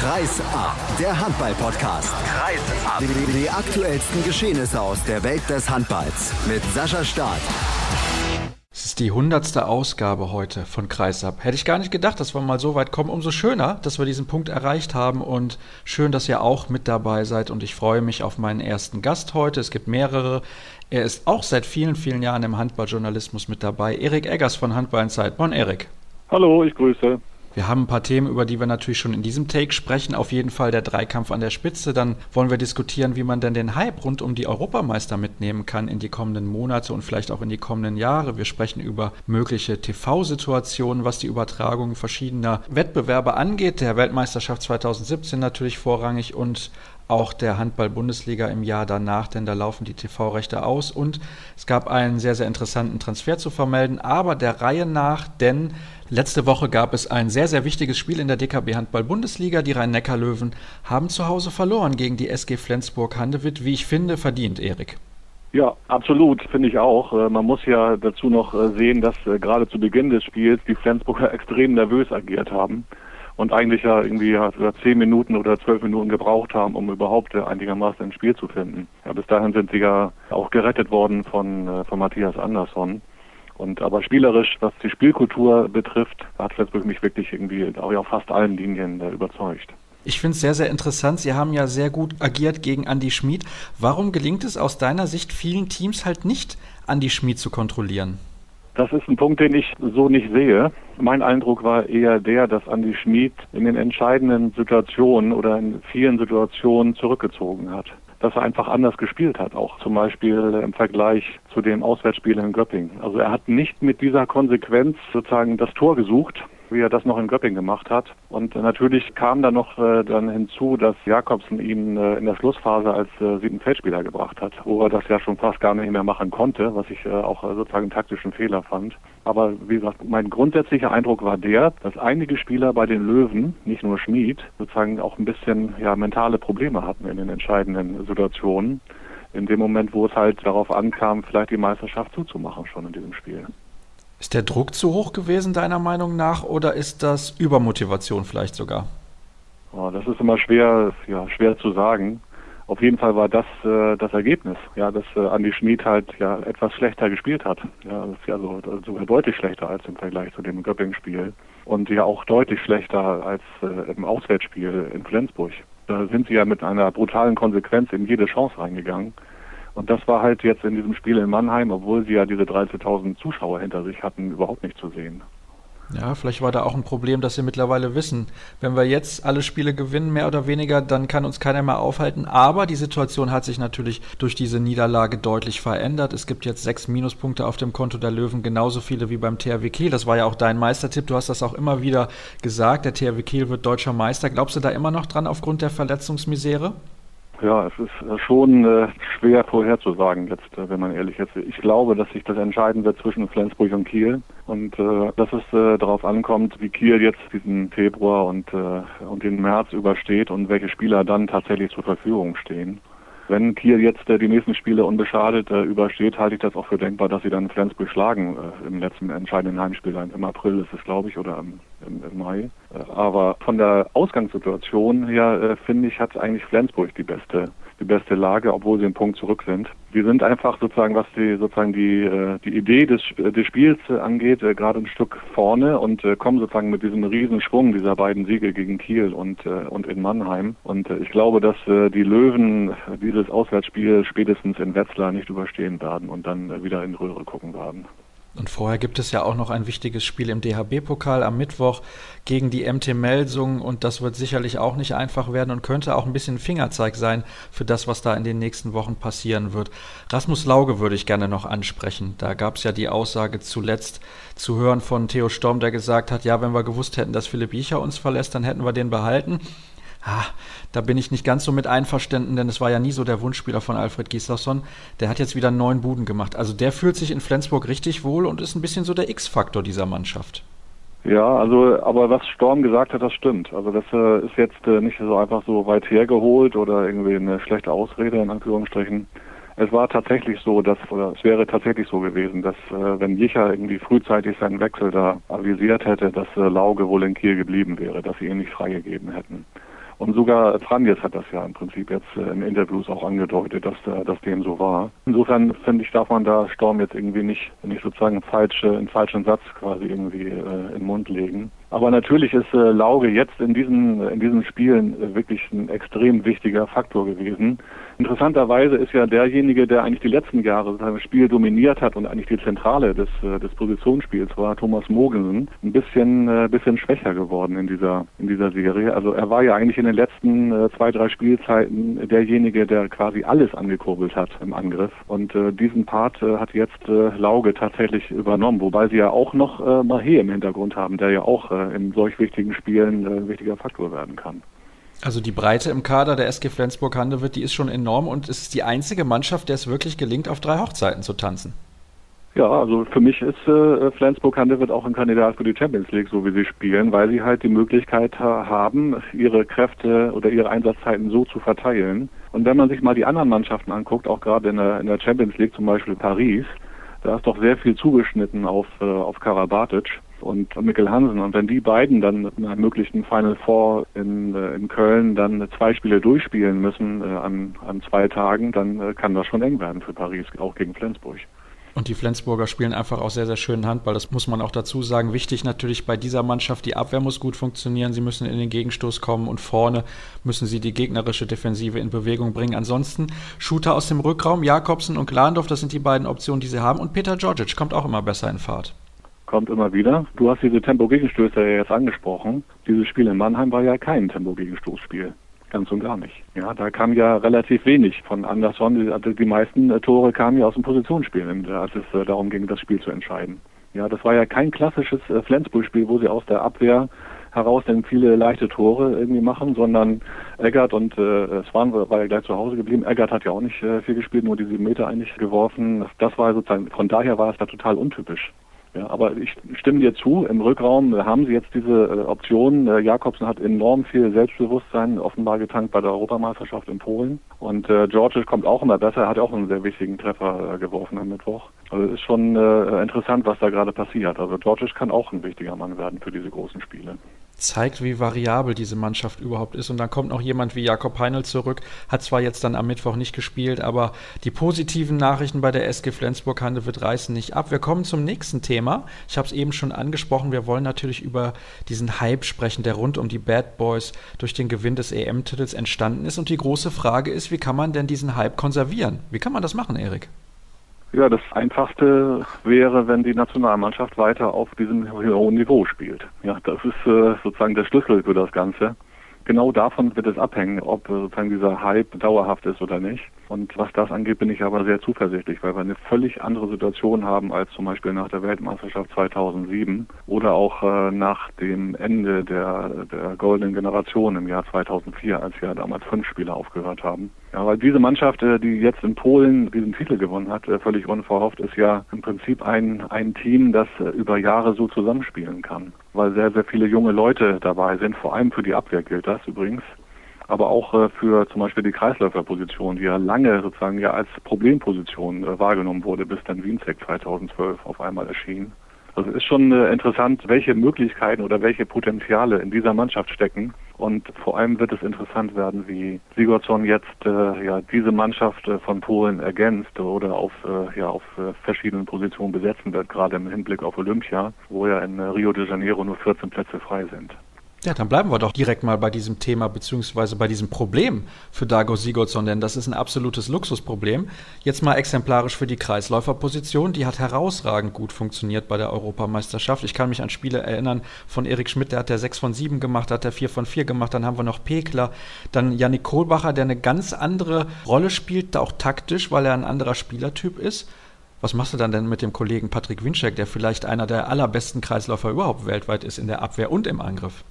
Kreis ab, der Handball-Podcast. Kreis ab. Die, die aktuellsten Geschehnisse aus der Welt des Handballs mit Sascha Staat. Es ist die hundertste Ausgabe heute von Kreisab. Hätte ich gar nicht gedacht, dass wir mal so weit kommen. Umso schöner, dass wir diesen Punkt erreicht haben und schön, dass ihr auch mit dabei seid. Und ich freue mich auf meinen ersten Gast heute. Es gibt mehrere. Er ist auch seit vielen, vielen Jahren im Handballjournalismus mit dabei. Erik Eggers von Handball in Zeit. Moin, Erik. Hallo, ich grüße. Wir haben ein paar Themen, über die wir natürlich schon in diesem Take sprechen. Auf jeden Fall der Dreikampf an der Spitze. Dann wollen wir diskutieren, wie man denn den Hype rund um die Europameister mitnehmen kann in die kommenden Monate und vielleicht auch in die kommenden Jahre. Wir sprechen über mögliche TV-Situationen, was die Übertragung verschiedener Wettbewerbe angeht. Der Weltmeisterschaft 2017 natürlich vorrangig und auch der Handball-Bundesliga im Jahr danach, denn da laufen die TV-Rechte aus. Und es gab einen sehr, sehr interessanten Transfer zu vermelden, aber der Reihe nach, denn Letzte Woche gab es ein sehr, sehr wichtiges Spiel in der DKB Handball Bundesliga. Die Rhein-Neckar-Löwen haben zu Hause verloren gegen die SG Flensburg-Handewitt. Wie ich finde, verdient, Erik. Ja, absolut, finde ich auch. Äh, man muss ja dazu noch äh, sehen, dass äh, gerade zu Beginn des Spiels die Flensburger extrem nervös agiert haben und eigentlich ja irgendwie zehn Minuten oder zwölf Minuten gebraucht haben, um überhaupt einigermaßen ins Spiel zu finden. Ja, bis dahin sind sie ja auch gerettet worden von, von Matthias Andersson. Und aber spielerisch, was die Spielkultur betrifft, hat Flensburg mich wirklich irgendwie auch auf fast allen Linien äh, überzeugt. Ich finde es sehr, sehr interessant. Sie haben ja sehr gut agiert gegen Andy Schmid. Warum gelingt es aus deiner Sicht vielen Teams halt nicht, Andy Schmid zu kontrollieren? Das ist ein Punkt, den ich so nicht sehe. Mein Eindruck war eher der, dass Andy Schmid in den entscheidenden Situationen oder in vielen Situationen zurückgezogen hat dass er einfach anders gespielt hat, auch zum Beispiel im Vergleich zu dem Auswärtsspiel in Göppingen. Also er hat nicht mit dieser Konsequenz sozusagen das Tor gesucht, wie er das noch in Göpping gemacht hat. Und natürlich kam dann noch äh, dann hinzu, dass Jakobsen ihn äh, in der Schlussphase als äh, siebten Feldspieler gebracht hat, wo er das ja schon fast gar nicht mehr machen konnte, was ich äh, auch äh, sozusagen einen taktischen Fehler fand. Aber wie gesagt, mein grundsätzlicher Eindruck war der, dass einige Spieler bei den Löwen, nicht nur Schmid, sozusagen auch ein bisschen ja mentale Probleme hatten in den entscheidenden Situationen in dem Moment, wo es halt darauf ankam, vielleicht die Meisterschaft zuzumachen schon in diesem Spiel. Ist der Druck zu hoch gewesen, deiner Meinung nach, oder ist das Übermotivation vielleicht sogar? Oh, das ist immer schwer, ja, schwer zu sagen. Auf jeden Fall war das äh, das Ergebnis, ja, dass äh, Andy Schmid halt ja etwas schlechter gespielt hat. Ja, das ist ja so, sogar deutlich schlechter als im Vergleich zu dem Göpping-Spiel und ja auch deutlich schlechter als äh, im Auswärtsspiel in Flensburg. Da sind sie ja mit einer brutalen Konsequenz in jede Chance reingegangen. Und das war halt jetzt in diesem Spiel in Mannheim, obwohl sie ja diese 13.000 Zuschauer hinter sich hatten, überhaupt nicht zu sehen. Ja, vielleicht war da auch ein Problem, dass sie mittlerweile wissen, wenn wir jetzt alle Spiele gewinnen, mehr oder weniger, dann kann uns keiner mehr aufhalten. Aber die Situation hat sich natürlich durch diese Niederlage deutlich verändert. Es gibt jetzt sechs Minuspunkte auf dem Konto der Löwen, genauso viele wie beim THW Kiel. Das war ja auch dein Meistertipp. Du hast das auch immer wieder gesagt. Der THW Kiel wird deutscher Meister. Glaubst du da immer noch dran aufgrund der Verletzungsmisere? Ja, es ist äh, schon äh, schwer vorherzusagen jetzt, äh, wenn man ehrlich ist. Ich glaube, dass sich das entscheiden wird zwischen Flensburg und Kiel und äh, dass es äh, darauf ankommt, wie Kiel jetzt diesen Februar und, äh, und den März übersteht und welche Spieler dann tatsächlich zur Verfügung stehen. Wenn Kiel jetzt äh, die nächsten Spiele unbeschadet äh, übersteht, halte ich das auch für denkbar, dass sie dann Flensburg schlagen äh, im letzten entscheidenden Heimspiel. Im April ist es, glaube ich, oder im, im, im Mai. Aber von der Ausgangssituation her, äh, finde ich, hat eigentlich Flensburg die beste die beste Lage, obwohl sie einen Punkt zurück sind. Wir sind einfach sozusagen, was die sozusagen die äh, die Idee des des Spiels äh, angeht, gerade ein Stück vorne und kommen sozusagen mit diesem Riesenschwung dieser beiden Siege gegen Kiel und und in Mannheim. Und ich glaube, dass die Löwen dieses Auswärtsspiel spätestens in Wetzlar nicht überstehen werden und dann wieder in Röhre gucken werden. Und vorher gibt es ja auch noch ein wichtiges Spiel im DHB-Pokal am Mittwoch gegen die MT Melsung und das wird sicherlich auch nicht einfach werden und könnte auch ein bisschen Fingerzeig sein für das, was da in den nächsten Wochen passieren wird. Rasmus Lauge würde ich gerne noch ansprechen. Da gab es ja die Aussage zuletzt zu hören von Theo Storm, der gesagt hat, ja, wenn wir gewusst hätten, dass Philipp Jicher uns verlässt, dann hätten wir den behalten. Ah, da bin ich nicht ganz so mit einverstanden, denn es war ja nie so der Wunschspieler von Alfred Gislason. Der hat jetzt wieder neun Buden gemacht. Also der fühlt sich in Flensburg richtig wohl und ist ein bisschen so der X-Faktor dieser Mannschaft. Ja, also, aber was Storm gesagt hat, das stimmt. Also das äh, ist jetzt äh, nicht so einfach so weit hergeholt oder irgendwie eine schlechte Ausrede in Anführungsstrichen. Es war tatsächlich so, dass, oder es wäre tatsächlich so gewesen, dass äh, wenn Jicher irgendwie frühzeitig seinen Wechsel da avisiert hätte, dass äh, Lauge wohl in Kiel geblieben wäre, dass sie ihn nicht freigegeben hätten. Und sogar Franjes hat das ja im Prinzip jetzt äh, in Interviews auch angedeutet, dass, äh, dass dem so war. Insofern finde ich, darf man da Storm jetzt irgendwie nicht, nicht sozusagen falsche, einen falschen Satz quasi irgendwie äh, in den Mund legen. Aber natürlich ist äh, Lauge jetzt in diesen, in diesen Spielen äh, wirklich ein extrem wichtiger Faktor gewesen. Interessanterweise ist ja derjenige, der eigentlich die letzten Jahre das Spiel dominiert hat und eigentlich die Zentrale des, äh, des Positionsspiels war, Thomas Mogensen, ein bisschen, äh, bisschen schwächer geworden in dieser, in dieser Serie. Also er war ja eigentlich in den letzten äh, zwei, drei Spielzeiten derjenige, der quasi alles angekurbelt hat im Angriff. Und diesen Part hat jetzt Lauge tatsächlich übernommen, wobei sie ja auch noch Mahé im Hintergrund haben, der ja auch in solch wichtigen Spielen ein wichtiger Faktor werden kann. Also die Breite im Kader der SG Flensburg-Handewitt, die ist schon enorm und es ist die einzige Mannschaft, der es wirklich gelingt, auf drei Hochzeiten zu tanzen. Ja, also für mich ist äh, Flensburg-Handewitt auch ein Kandidat für die Champions League, so wie sie spielen, weil sie halt die Möglichkeit haben, ihre Kräfte oder ihre Einsatzzeiten so zu verteilen. Und wenn man sich mal die anderen Mannschaften anguckt, auch gerade in der, in der Champions League, zum Beispiel Paris, da ist doch sehr viel zugeschnitten auf, äh, auf Karabatic und Mikkel Hansen. Und wenn die beiden dann in einem möglichen Final Four in, äh, in Köln dann zwei Spiele durchspielen müssen äh, an, an zwei Tagen, dann äh, kann das schon eng werden für Paris, auch gegen Flensburg. Und die Flensburger spielen einfach auch sehr, sehr schönen Handball. Das muss man auch dazu sagen. Wichtig natürlich bei dieser Mannschaft, die Abwehr muss gut funktionieren. Sie müssen in den Gegenstoß kommen und vorne müssen sie die gegnerische Defensive in Bewegung bringen. Ansonsten Shooter aus dem Rückraum, Jakobsen und Glandorf, das sind die beiden Optionen, die sie haben. Und Peter Georgic kommt auch immer besser in Fahrt kommt immer wieder. Du hast diese Tempo-Gegenstöße ja jetzt angesprochen. Dieses Spiel in Mannheim war ja kein Tempo-Gegenstoßspiel. Ganz und gar nicht. Ja, da kam ja relativ wenig von Anderson. Die, also die meisten äh, Tore kamen ja aus dem Positionsspiel, als es äh, darum ging, das Spiel zu entscheiden. Ja, das war ja kein klassisches äh, Flensburg-Spiel, wo sie aus der Abwehr heraus dann viele leichte Tore irgendwie machen, sondern Eggert und äh, Swan war ja gleich zu Hause geblieben. Eggert hat ja auch nicht äh, viel gespielt, nur die sieben Meter eigentlich geworfen. Das war sozusagen, von daher war es da total untypisch. Ja, aber ich stimme dir zu, im Rückraum haben sie jetzt diese äh, Option. Äh, Jakobsen hat enorm viel Selbstbewusstsein offenbar getankt bei der Europameisterschaft in Polen. Und äh, George kommt auch immer besser, er hat auch einen sehr wichtigen Treffer äh, geworfen am Mittwoch. Also ist schon äh, interessant, was da gerade passiert. Also George kann auch ein wichtiger Mann werden für diese großen Spiele zeigt, wie variabel diese Mannschaft überhaupt ist. Und dann kommt noch jemand wie Jakob Heinl zurück, hat zwar jetzt dann am Mittwoch nicht gespielt, aber die positiven Nachrichten bei der SG Flensburg Handewitt reißen nicht ab. Wir kommen zum nächsten Thema. Ich habe es eben schon angesprochen. Wir wollen natürlich über diesen Hype sprechen, der rund um die Bad Boys durch den Gewinn des EM-Titels entstanden ist. Und die große Frage ist, wie kann man denn diesen Hype konservieren? Wie kann man das machen, Erik? Ja, das Einfachste wäre, wenn die Nationalmannschaft weiter auf diesem hohen Niveau spielt. Ja, das ist äh, sozusagen der Schlüssel für das Ganze. Genau davon wird es abhängen, ob äh, sozusagen dieser Hype dauerhaft ist oder nicht. Und was das angeht, bin ich aber sehr zuversichtlich, weil wir eine völlig andere Situation haben als zum Beispiel nach der Weltmeisterschaft 2007 oder auch äh, nach dem Ende der, der goldenen Generation im Jahr 2004, als ja damals fünf Spieler aufgehört haben. Ja, weil diese Mannschaft, äh, die jetzt in Polen diesen Titel gewonnen hat, äh, völlig unverhofft, ist ja im Prinzip ein, ein Team, das äh, über Jahre so zusammenspielen kann. Weil sehr, sehr viele junge Leute dabei sind, vor allem für die Abwehr gilt das übrigens aber auch für zum Beispiel die Kreisläuferposition, die ja lange sozusagen ja als Problemposition wahrgenommen wurde, bis dann Wienzek 2012 auf einmal erschien. Also ist schon interessant, welche Möglichkeiten oder welche Potenziale in dieser Mannschaft stecken. Und vor allem wird es interessant werden, wie Sigurdsson jetzt äh, ja diese Mannschaft äh, von Polen ergänzt oder auf äh, ja auf äh, verschiedenen Positionen besetzen wird, gerade im Hinblick auf Olympia, wo ja in Rio de Janeiro nur 14 Plätze frei sind. Ja, dann bleiben wir doch direkt mal bei diesem Thema beziehungsweise bei diesem Problem für Dago Sigurdsson, denn das ist ein absolutes Luxusproblem. Jetzt mal exemplarisch für die Kreisläuferposition, die hat herausragend gut funktioniert bei der Europameisterschaft. Ich kann mich an Spiele erinnern von Erik Schmidt, der hat der 6 von 7 gemacht, hat der 4 von 4 gemacht, dann haben wir noch Pekler, dann Yannick Kohlbacher, der eine ganz andere Rolle spielt, auch taktisch, weil er ein anderer Spielertyp ist. Was machst du dann denn mit dem Kollegen Patrick Winczek, der vielleicht einer der allerbesten Kreisläufer überhaupt weltweit ist in der Abwehr und im Angriff?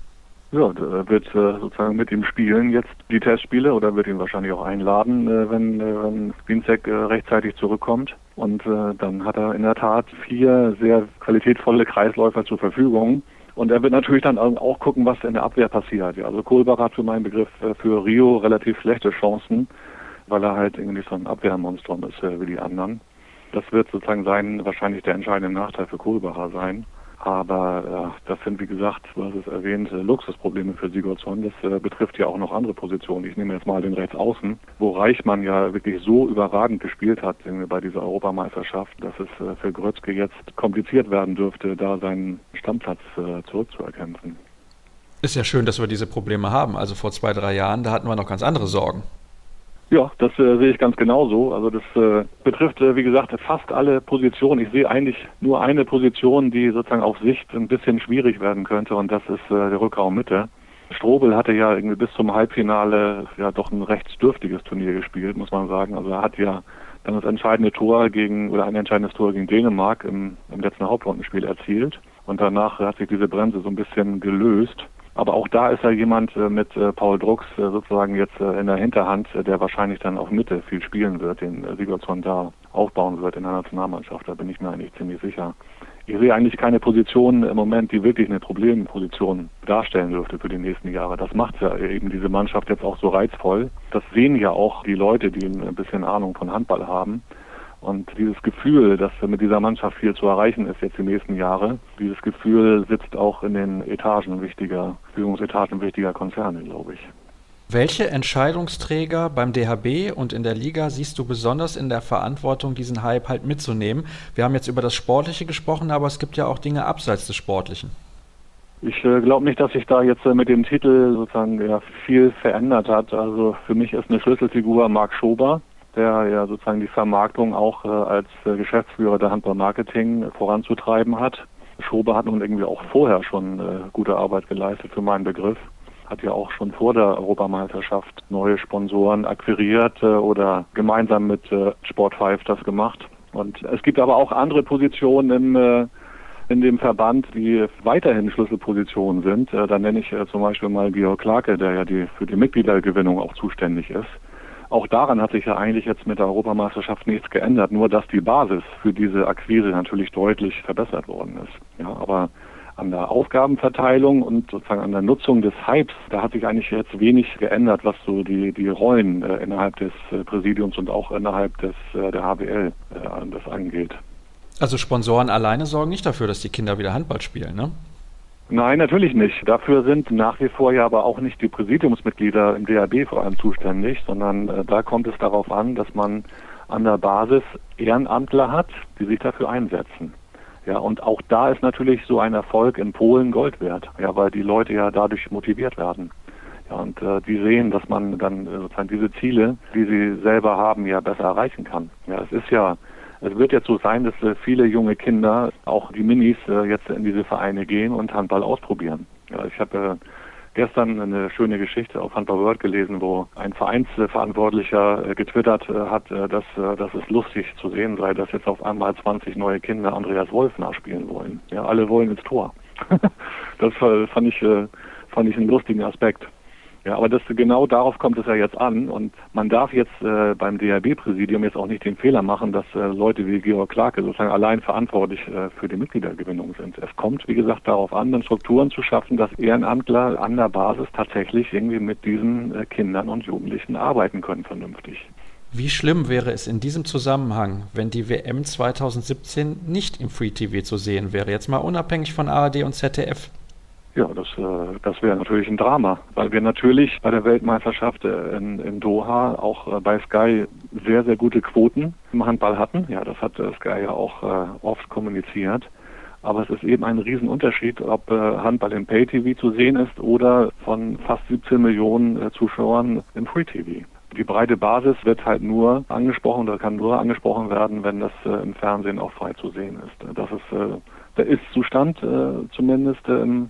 Ja, er wird äh, sozusagen mit ihm spielen jetzt die Testspiele oder wird ihn wahrscheinlich auch einladen, äh, wenn, äh, wenn Winzek äh, rechtzeitig zurückkommt. Und äh, dann hat er in der Tat vier sehr qualitätvolle Kreisläufer zur Verfügung. Und er wird natürlich dann auch gucken, was in der Abwehr passiert. Ja, also Kohlbach hat für meinen Begriff äh, für Rio relativ schlechte Chancen, weil er halt irgendwie so ein Abwehrmonstrum ist äh, wie die anderen. Das wird sozusagen sein, wahrscheinlich der entscheidende Nachteil für Kohlbacher sein. Aber äh, das sind, wie gesagt, du hast es erwähnt, äh, Luxusprobleme für Sigurdsson. Das äh, betrifft ja auch noch andere Positionen. Ich nehme jetzt mal den Rechtsaußen, wo Reichmann ja wirklich so überragend gespielt hat bei dieser Europameisterschaft, dass es äh, für Grötzke jetzt kompliziert werden dürfte, da seinen Stammplatz äh, zurückzuerkämpfen. Ist ja schön, dass wir diese Probleme haben. Also vor zwei, drei Jahren, da hatten wir noch ganz andere Sorgen. Ja, das äh, sehe ich ganz genauso. Also das äh, betrifft, äh, wie gesagt, fast alle Positionen. Ich sehe eigentlich nur eine Position, die sozusagen auf Sicht ein bisschen schwierig werden könnte und das ist äh, der Rückraum Mitte. Strobel hatte ja irgendwie bis zum Halbfinale ja doch ein recht dürftiges Turnier gespielt, muss man sagen. Also er hat ja dann das entscheidende Tor gegen oder ein entscheidendes Tor gegen Dänemark im, im letzten Hauptrundenspiel erzielt. Und danach hat sich diese Bremse so ein bisschen gelöst. Aber auch da ist ja jemand äh, mit äh, Paul Drucks äh, sozusagen jetzt in der Hinterhand, der wahrscheinlich dann auf Mitte viel spielen wird, den Sigurdsson da aufbauen wird in der Nationalmannschaft. Da bin ich mir eigentlich ziemlich sicher. Ich sehe eigentlich keine Position im Moment, die wirklich eine Problemposition darstellen dürfte für die nächsten Jahre. Das macht ja eben diese Mannschaft jetzt auch so reizvoll. Das sehen ja auch die Leute, die ein bisschen Ahnung von Handball haben. Und dieses Gefühl, dass mit dieser Mannschaft viel zu erreichen ist jetzt die nächsten Jahre, dieses Gefühl sitzt auch in den Etagen wichtiger, Führungsetagen wichtiger Konzerne, glaube ich. Welche Entscheidungsträger beim DHB und in der Liga siehst du besonders in der Verantwortung, diesen Hype halt mitzunehmen? Wir haben jetzt über das Sportliche gesprochen, aber es gibt ja auch Dinge abseits des Sportlichen. Ich äh, glaube nicht, dass sich da jetzt äh, mit dem Titel sozusagen ja, viel verändert hat. Also für mich ist eine Schlüsselfigur Marc Schober, der ja sozusagen die Vermarktung auch äh, als äh, Geschäftsführer der Handball-Marketing voranzutreiben hat. Schober hat nun irgendwie auch vorher schon äh, gute Arbeit geleistet für meinen Begriff. Hat ja auch schon vor der Europameisterschaft neue Sponsoren akquiriert äh, oder gemeinsam mit äh, Sport 5 das gemacht. Und es gibt aber auch andere Positionen im äh, in dem Verband, die weiterhin Schlüsselpositionen sind. Äh, da nenne ich äh, zum Beispiel mal Georg Clarke, der ja die, für die Mitgliedergewinnung auch zuständig ist. Auch daran hat sich ja eigentlich jetzt mit der Europameisterschaft nichts geändert, nur dass die Basis für diese Akquise natürlich deutlich verbessert worden ist. Ja, aber an der Aufgabenverteilung und sozusagen an der Nutzung des Hypes, da hat sich eigentlich jetzt wenig geändert, was so die, die Rollen äh, innerhalb des äh, Präsidiums und auch innerhalb des, äh, der HBL äh, das angeht. Also Sponsoren alleine sorgen nicht dafür, dass die Kinder wieder Handball spielen, ne? Nein, natürlich nicht. Dafür sind nach wie vor ja aber auch nicht die Präsidiumsmitglieder im DAB vor allem zuständig, sondern äh, da kommt es darauf an, dass man an der Basis Ehrenamtler hat, die sich dafür einsetzen. Ja, und auch da ist natürlich so ein Erfolg in Polen Gold wert, ja, weil die Leute ja dadurch motiviert werden. Ja, und äh, die sehen, dass man dann äh, sozusagen diese Ziele, die sie selber haben, ja besser erreichen kann. Ja, es ist ja es wird jetzt so sein, dass äh, viele junge Kinder, auch die Minis, äh, jetzt in diese Vereine gehen und Handball ausprobieren. Ich habe äh, gestern eine schöne Geschichte auf Handball World gelesen, wo ein Vereinsverantwortlicher getwittert hat, dass, dass es lustig zu sehen sei, dass jetzt auf einmal 20 neue Kinder Andreas Wolf nachspielen wollen. Ja, alle wollen ins Tor. das fand ich, fand ich einen lustigen Aspekt. Ja, aber das, genau darauf kommt es ja jetzt an. Und man darf jetzt äh, beim DHB-Präsidium jetzt auch nicht den Fehler machen, dass äh, Leute wie Georg Clarke sozusagen allein verantwortlich äh, für die Mitgliedergewinnung sind. Es kommt, wie gesagt, darauf an, dann Strukturen zu schaffen, dass Ehrenamtler an der Basis tatsächlich irgendwie mit diesen äh, Kindern und Jugendlichen arbeiten können vernünftig. Wie schlimm wäre es in diesem Zusammenhang, wenn die WM 2017 nicht im Free TV zu sehen wäre? Jetzt mal unabhängig von ARD und ZDF. Ja, das, äh, das wäre natürlich ein Drama, weil wir natürlich bei der Weltmeisterschaft äh, in, in Doha auch äh, bei Sky sehr, sehr gute Quoten im Handball hatten. Ja, das hat Sky ja auch oft kommuniziert. Aber es ist eben ein Riesenunterschied, ob Handball im Pay-TV zu sehen ist oder von fast 17 Millionen Zuschauern im Free-TV. Die breite Basis wird halt nur angesprochen oder kann nur angesprochen werden, wenn das im Fernsehen auch frei zu sehen ist. Das ist der Ist-Zustand zumindest im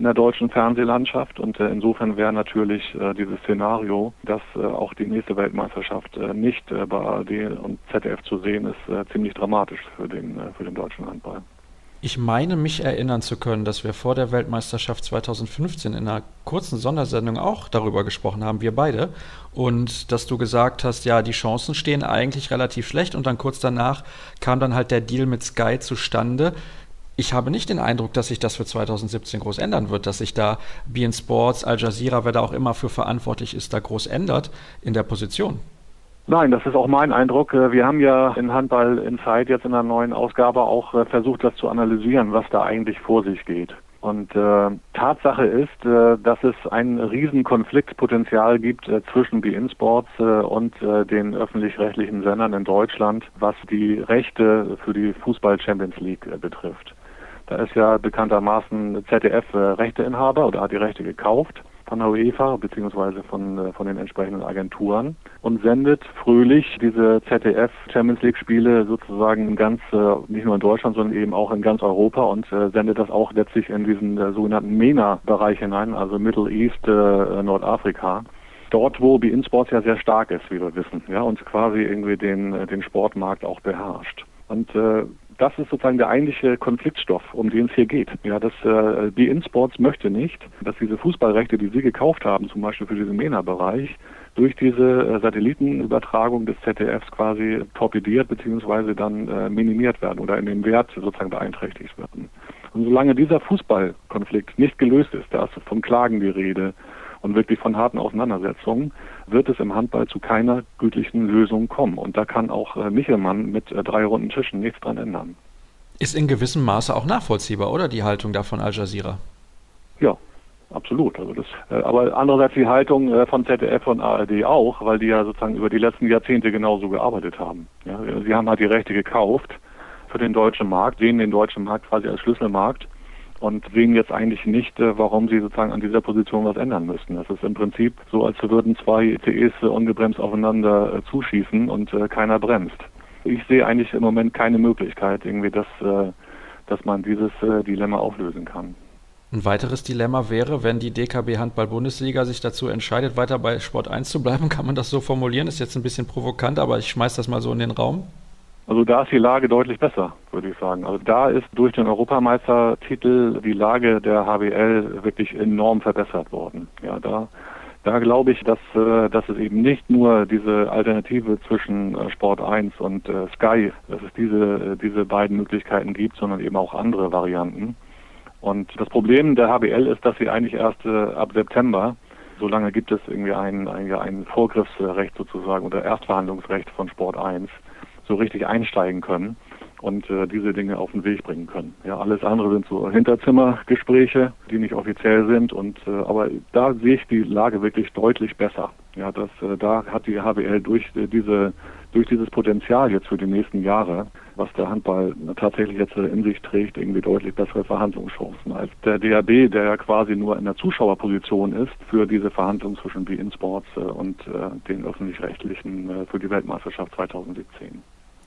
in der deutschen Fernsehlandschaft. Und äh, insofern wäre natürlich äh, dieses Szenario, dass äh, auch die nächste Weltmeisterschaft äh, nicht äh, bei ARD und ZDF zu sehen ist, äh, ziemlich dramatisch für den, für den deutschen Handball. Ich meine mich erinnern zu können, dass wir vor der Weltmeisterschaft 2015 in einer kurzen Sondersendung auch darüber gesprochen haben, wir beide. Und dass du gesagt hast, ja, die Chancen stehen eigentlich relativ schlecht. Und dann kurz danach kam dann halt der Deal mit Sky zustande ich habe nicht den Eindruck, dass sich das für 2017 groß ändern wird, dass sich da BN Sports, Al Jazeera, wer da auch immer für verantwortlich ist, da groß ändert in der Position. Nein, das ist auch mein Eindruck. Äh, wir haben ja in Handball in Zeit jetzt in der neuen Ausgabe auch äh, versucht, das zu analysieren, was da eigentlich vor sich geht. Und äh, Tatsache ist, äh, dass es ein riesen Konfliktpotenzial gibt äh, zwischen BeIN Sports äh, und äh, den öffentlich-rechtlichen Sendern in Deutschland, was die Rechte für die Fußball Champions League äh, betrifft. Da ist ja bekanntermaßen ZDF äh, Rechteinhaber oder hat die Rechte gekauft von der UEFA beziehungsweise von, äh, von den entsprechenden Agenturen und sendet fröhlich diese ZDF Champions League Spiele sozusagen in ganz, äh, nicht nur in Deutschland, sondern eben auch in ganz Europa und sendet das auch letztlich in diesen sogenannten MENA-Bereich hinein, also Middle East, Nordafrika dort, wo BeIN Sports ja sehr stark ist, wie wir wissen, ja, und quasi irgendwie den, den Sportmarkt auch beherrscht. Und äh, das ist sozusagen der eigentliche Konfliktstoff, um den es hier geht. Ja, das äh, BeIN Sports möchte nicht, dass diese Fußballrechte, die sie gekauft haben, zum Beispiel für diesen MENA-Bereich, durch diese äh, Satellitenübertragung des ZDFs quasi torpediert bzw. dann äh, minimiert werden oder in dem Wert sozusagen beeinträchtigt werden. Und solange dieser Fußballkonflikt nicht gelöst ist, da ist von Klagen die Rede, und wirklich von harten Auseinandersetzungen, wird es im Handball zu keiner gütlichen Lösung kommen. Und da kann auch äh, Michelmann mit äh, drei runden Tischen nichts dran ändern. Ist in gewissem Maße auch nachvollziehbar, oder die Haltung da von Al Jazeera? Ja, absolut. Also das, äh, aber andererseits die Haltung äh, von ZDF und ARD auch, weil die ja sozusagen über die letzten Jahrzehnte genauso gearbeitet haben. Ja, sie haben halt die Rechte gekauft für den deutschen Markt, sehen den deutschen Markt quasi als Schlüsselmarkt und sehen jetzt eigentlich nicht, äh, warum sie sozusagen an dieser Position was ändern müssten. Es ist im Prinzip so, als würden zwei ICEs äh, ungebremst aufeinander äh, zuschießen und keiner bremst. Ich sehe eigentlich im Moment keine Möglichkeit, irgendwie, dass, dass man dieses Dilemma auflösen kann. Ein weiteres Dilemma wäre, wenn die DKB Handball-Bundesliga sich dazu entscheidet, weiter bei Sport 1 zu bleiben, kann man das so formulieren? Ist jetzt ein bisschen provokant, aber ich schmeiß das mal so in den Raum. Also da ist die Lage deutlich besser, würde ich sagen. Also da ist durch den Europameistertitel die Lage der HBL wirklich enorm verbessert worden. Ja, da da glaube ich, dass, äh, dass es eben nicht nur diese Alternative zwischen äh, Sport 1 und äh, Sky, dass es diese, diese beiden Möglichkeiten gibt, sondern eben auch andere Varianten. Und das Problem der HBL ist, dass sie eigentlich erst ab September, solange gibt es irgendwie ein, ein, ein Vorgriffsrecht sozusagen oder Erstverhandlungsrecht von Sport 1, so richtig einsteigen können und äh, diese Dinge auf den Weg bringen können. Ja, alles andere sind so Hinterzimmergespräche, die nicht offiziell sind und äh, aber da sehe ich die Lage wirklich deutlich besser. Ja, das äh, da hat die HBL durch äh, diese durch dieses Potenzial jetzt für die nächsten Jahre, was der Handball tatsächlich jetzt äh, in sich trägt, irgendwie deutlich bessere Verhandlungschancen als der DHB, der ja quasi nur in der Zuschauerposition ist für diese Verhandlungen zwischen BeIN Sports äh, und den öffentlich-rechtlichen für die Weltmeisterschaft 2017.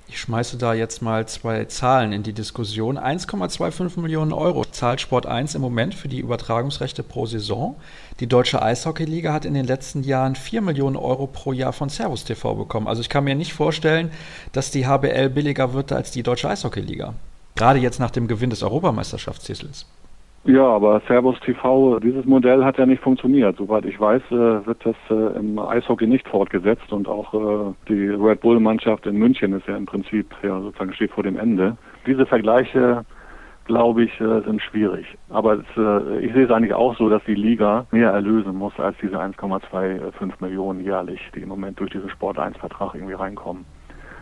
Ich schmeiße da jetzt mal zwei Zahlen in die Diskussion. 1,25 Millionen Euro zahlt Sport 1 im Moment für die Übertragungsrechte pro Saison. Die Deutsche Eishockeyliga hat in den letzten Jahren 4 Millionen Euro pro Jahr von Servus TV bekommen. Also ich kann mir nicht vorstellen, dass die HBL billiger wird als die Deutsche Eishockeyliga. Gerade jetzt nach dem Gewinn des Europameisterschaftstitels. Ja, aber Servus TV, dieses Modell hat ja nicht funktioniert. Soweit ich weiß, äh, wird das äh, im Eishockey nicht fortgesetzt und auch äh, die Red Bull Mannschaft in München ist ja im Prinzip ja sozusagen steht vor dem Ende. Diese Vergleiche, glaube ich, sind schwierig. Aber ich sehe es eigentlich auch so, dass die Liga mehr erlösen muss als diese 1,25 Millionen jährlich, die im Moment durch diesen Sport 1 Vertrag irgendwie reinkommen.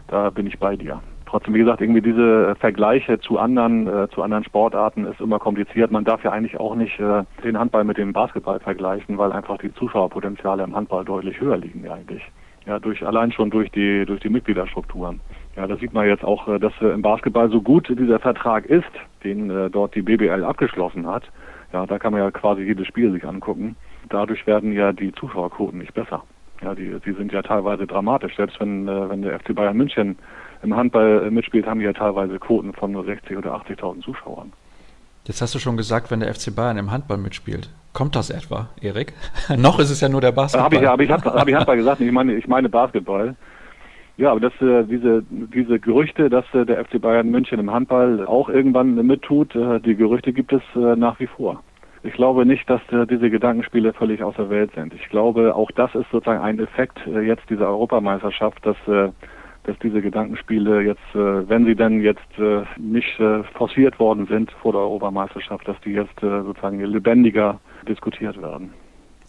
Da bin ich bei dir. Trotzdem, wie gesagt, irgendwie diese Vergleiche zu anderen, äh, zu anderen Sportarten ist immer kompliziert. Man darf ja eigentlich auch nicht äh, den Handball mit dem Basketball vergleichen, weil einfach die Zuschauerpotenziale im Handball deutlich höher liegen eigentlich. Ja, durch, allein schon durch die, durch die Mitgliederstrukturen. Ja, da sieht man jetzt auch, äh, dass äh, im Basketball so gut dieser Vertrag ist, den äh, dort die BBL abgeschlossen hat. Ja, da kann man ja quasi jedes Spiel sich angucken. Dadurch werden ja die Zuschauerquoten nicht besser. Ja, die, die sind ja teilweise dramatisch. Selbst wenn, äh, wenn der FC Bayern München im Handball äh, mitspielt, haben die ja teilweise Quoten von nur 60 oder 80.000 Zuschauern. Jetzt hast du schon gesagt, wenn der FC Bayern im Handball mitspielt. Kommt das etwa, Erik? Noch ist es ja nur der Basketball. Habe ich, hab ich, hab, hab ich Handball gesagt, ich meine, ich meine Basketball. Ja, aber das, äh, diese, diese Gerüchte, dass äh, der FC Bayern München im Handball auch irgendwann mittut, äh, die Gerüchte gibt es äh, nach wie vor. Ich glaube nicht, dass äh, diese Gedankenspiele völlig außer Welt sind. Ich glaube, auch das ist sozusagen ein Effekt äh, jetzt dieser Europameisterschaft, dass dass diese Gedankenspiele jetzt, äh, wenn sie denn jetzt äh, nicht äh, forciert worden sind vor der Europameisterschaft, dass die jetzt äh, sozusagen lebendiger diskutiert werden.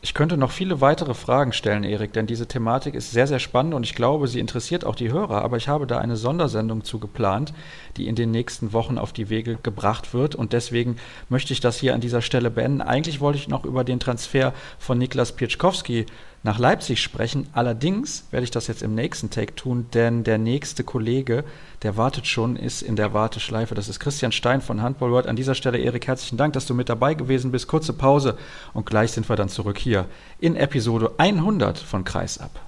Ich könnte noch viele weitere Fragen stellen, Erik, denn diese Thematik ist sehr, sehr spannend und ich glaube, sie interessiert auch die Hörer. Aber ich habe da eine Sondersendung zu geplant, die in den nächsten Wochen auf die Wege gebracht wird. Und deswegen möchte ich das hier an dieser Stelle beenden. Eigentlich wollte ich noch über den Transfer von Niklas Pieczkowski nach Leipzig sprechen. Allerdings werde ich das jetzt im nächsten Take tun, denn der nächste Kollege, der wartet schon, ist in der Warteschleife. Das ist Christian Stein von Handball World. An dieser Stelle, Erik, herzlichen Dank, dass du mit dabei gewesen bist. Kurze Pause und gleich sind wir dann zurück hier in Episode 100 von Kreisab.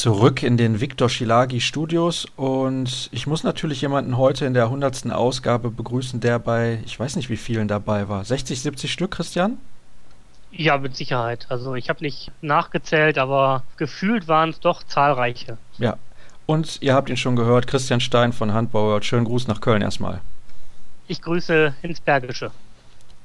Zurück in den Viktor Schilagi Studios und ich muss natürlich jemanden heute in der 100. Ausgabe begrüßen, der bei, ich weiß nicht wie vielen dabei war. 60, 70 Stück, Christian? Ja, mit Sicherheit. Also ich habe nicht nachgezählt, aber gefühlt waren es doch zahlreiche. Ja. Und ihr habt ihn schon gehört, Christian Stein von Handbauer. Schönen Gruß nach Köln erstmal. Ich grüße ins Bergische.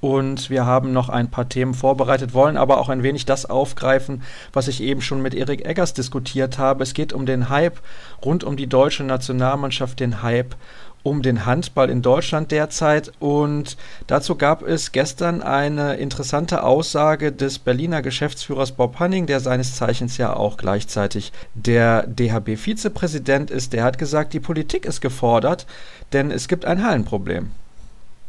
Und wir haben noch ein paar Themen vorbereitet, wollen aber auch ein wenig das aufgreifen, was ich eben schon mit Erik Eggers diskutiert habe. Es geht um den Hype rund um die deutsche Nationalmannschaft, den Hype um den Handball in Deutschland derzeit. Und dazu gab es gestern eine interessante Aussage des Berliner Geschäftsführers Bob Hanning, der seines Zeichens ja auch gleichzeitig der DHB-Vizepräsident ist. Der hat gesagt, die Politik ist gefordert, denn es gibt ein Hallenproblem.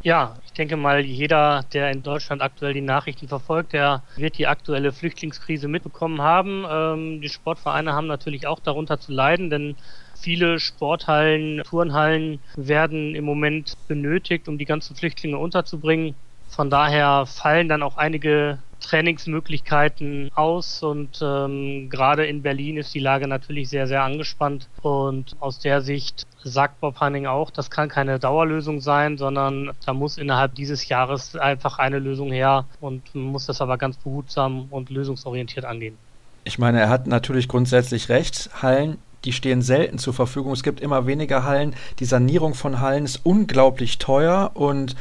Ja, denke mal, jeder, der in Deutschland aktuell die Nachrichten verfolgt, der wird die aktuelle Flüchtlingskrise mitbekommen haben. Ähm, die Sportvereine haben natürlich auch darunter zu leiden, denn viele Sporthallen, Turnhallen werden im Moment benötigt, um die ganzen Flüchtlinge unterzubringen. Von daher fallen dann auch einige Trainingsmöglichkeiten aus und ähm, gerade in Berlin ist die Lage natürlich sehr, sehr angespannt und aus der Sicht sagt Bob Hanning auch, das kann keine Dauerlösung sein, sondern da muss innerhalb dieses Jahres einfach eine Lösung her und man muss das aber ganz behutsam und lösungsorientiert angehen. Ich meine, er hat natürlich grundsätzlich recht. Hallen die stehen selten zur Verfügung. Es gibt immer weniger Hallen. Die Sanierung von Hallen ist unglaublich teuer und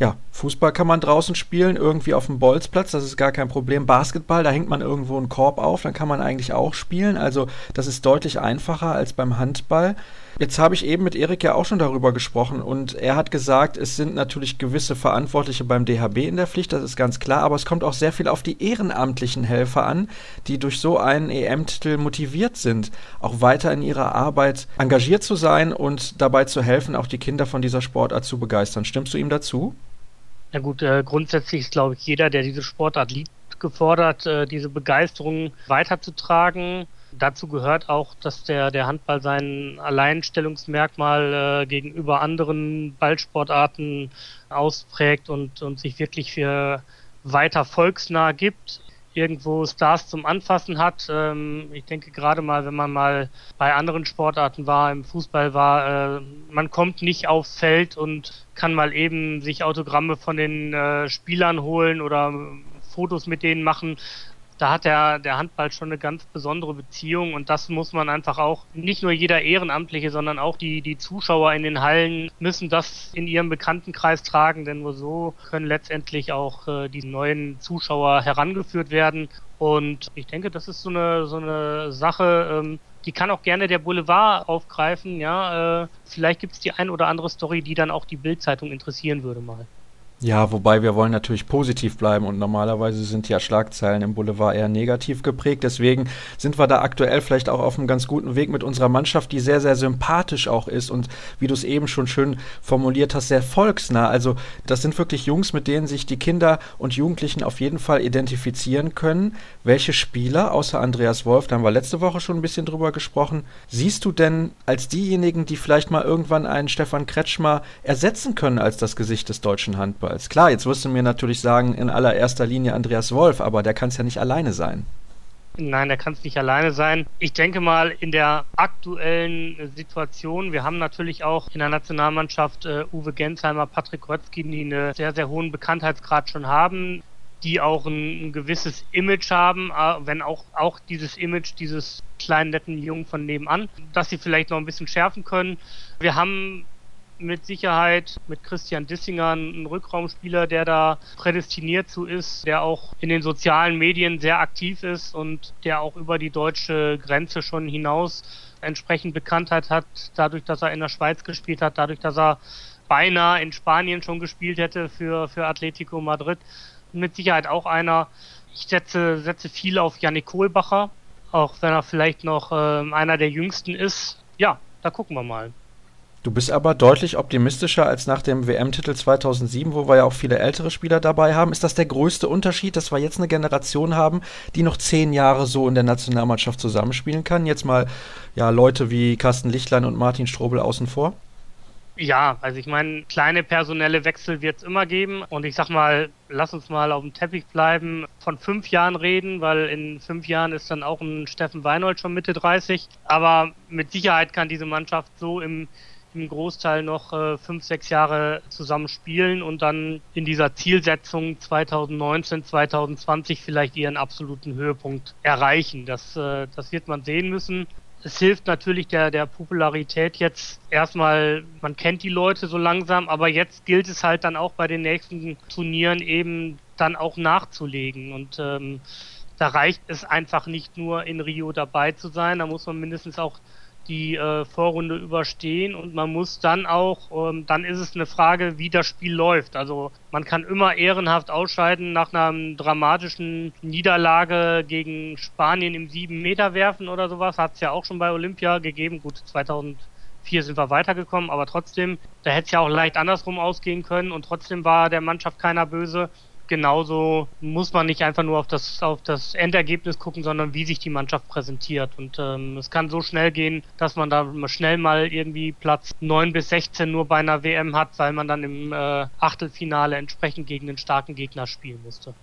ja, Fußball kann man draußen spielen, irgendwie auf dem Bolzplatz, das ist gar kein Problem. Basketball, da hängt man irgendwo einen Korb auf, dann kann man eigentlich auch spielen. Also das ist deutlich einfacher als beim Handball. Jetzt habe ich eben mit Erik ja auch schon darüber gesprochen und er hat gesagt, es sind natürlich gewisse Verantwortliche beim DHB in der Pflicht, das ist ganz klar, aber es kommt auch sehr viel auf die ehrenamtlichen Helfer an, die durch so einen EM-Titel motiviert sind, auch weiter in ihrer Arbeit engagiert zu sein und dabei zu helfen, auch die Kinder von dieser Sportart zu begeistern. Stimmst du ihm dazu? Na gut, äh, grundsätzlich ist, glaube ich, jeder, der diese Sportart liebt, gefordert, äh, diese Begeisterung weiterzutragen. Dazu gehört auch, dass der, der Handball sein Alleinstellungsmerkmal äh, gegenüber anderen Ballsportarten ausprägt und, und sich wirklich für weiter volksnah gibt irgendwo Stars zum Anfassen hat. Ähm, ich denke gerade mal, wenn man mal bei anderen Sportarten war, im Fußball war, äh, man kommt nicht aufs Feld und kann mal eben sich Autogramme von den äh, Spielern holen oder Fotos mit denen machen da hat der, der Handball schon eine ganz besondere Beziehung und das muss man einfach auch, nicht nur jeder Ehrenamtliche, sondern auch die, die Zuschauer in den Hallen müssen das in ihrem Bekanntenkreis tragen, denn nur so können letztendlich auch äh, die neuen Zuschauer herangeführt werden. Und ich denke, das ist so eine, so eine Sache, ähm, die kann auch gerne der Boulevard aufgreifen, ja. Äh, vielleicht gibt es die ein oder andere Story, die dann auch die Bildzeitung interessieren würde mal. Ja, wobei wir wollen natürlich positiv bleiben und normalerweise sind ja Schlagzeilen im Boulevard eher negativ geprägt. Deswegen sind wir da aktuell vielleicht auch auf einem ganz guten Weg mit unserer Mannschaft, die sehr, sehr sympathisch auch ist und wie du es eben schon schön formuliert hast, sehr volksnah. Also das sind wirklich Jungs, mit denen sich die Kinder und Jugendlichen auf jeden Fall identifizieren können. Welche Spieler, außer Andreas Wolf, da haben wir letzte Woche schon ein bisschen drüber gesprochen, siehst du denn als diejenigen, die vielleicht mal irgendwann einen Stefan Kretschmer ersetzen können als das Gesicht des deutschen Handballs? Jeweils. Klar, jetzt wirst du mir natürlich sagen, in allererster Linie Andreas Wolf, aber der kann es ja nicht alleine sein. Nein, der kann es nicht alleine sein. Ich denke mal, in der aktuellen Situation, wir haben natürlich auch in der Nationalmannschaft äh, Uwe Gensheimer, Patrick Rötzky, die einen sehr, sehr hohen Bekanntheitsgrad schon haben, die auch ein, ein gewisses Image haben, äh, wenn auch, auch dieses Image dieses kleinen, netten Jungen von nebenan, dass sie vielleicht noch ein bisschen schärfen können. Wir haben mit Sicherheit mit Christian Dissinger ein Rückraumspieler, der da prädestiniert zu ist, der auch in den sozialen Medien sehr aktiv ist und der auch über die deutsche Grenze schon hinaus entsprechend Bekanntheit hat, dadurch, dass er in der Schweiz gespielt hat, dadurch, dass er beinahe in Spanien schon gespielt hätte für, für Atletico Madrid. Mit Sicherheit auch einer. Ich setze, setze viel auf Janik Kohlbacher, auch wenn er vielleicht noch äh, einer der jüngsten ist. Ja, da gucken wir mal. Du bist aber deutlich optimistischer als nach dem WM-Titel 2007, wo wir ja auch viele ältere Spieler dabei haben. Ist das der größte Unterschied, dass wir jetzt eine Generation haben, die noch zehn Jahre so in der Nationalmannschaft zusammenspielen kann? Jetzt mal ja Leute wie Carsten Lichtlein und Martin Strobel außen vor. Ja, also ich meine, kleine personelle Wechsel wird es immer geben. Und ich sag mal, lass uns mal auf dem Teppich bleiben, von fünf Jahren reden, weil in fünf Jahren ist dann auch ein Steffen Weinhold schon Mitte 30. Aber mit Sicherheit kann diese Mannschaft so im im Großteil noch äh, fünf, sechs Jahre zusammen spielen und dann in dieser Zielsetzung 2019, 2020 vielleicht ihren absoluten Höhepunkt erreichen. Das, äh, das wird man sehen müssen. Es hilft natürlich der, der Popularität jetzt erstmal, man kennt die Leute so langsam, aber jetzt gilt es halt dann auch bei den nächsten Turnieren eben dann auch nachzulegen und ähm, da reicht es einfach nicht nur in Rio dabei zu sein, da muss man mindestens auch die äh, Vorrunde überstehen und man muss dann auch, ähm, dann ist es eine Frage, wie das Spiel läuft. Also man kann immer ehrenhaft ausscheiden nach einer dramatischen Niederlage gegen Spanien im 7 Meter werfen oder sowas. Hat es ja auch schon bei Olympia gegeben. Gut, 2004 sind wir weitergekommen, aber trotzdem, da hätte es ja auch leicht andersrum ausgehen können und trotzdem war der Mannschaft keiner böse genauso muss man nicht einfach nur auf das, auf das Endergebnis gucken, sondern wie sich die Mannschaft präsentiert. Und ähm, es kann so schnell gehen, dass man da schnell mal irgendwie Platz 9 bis 16 nur bei einer WM hat, weil man dann im äh, Achtelfinale entsprechend gegen einen starken Gegner spielen musste.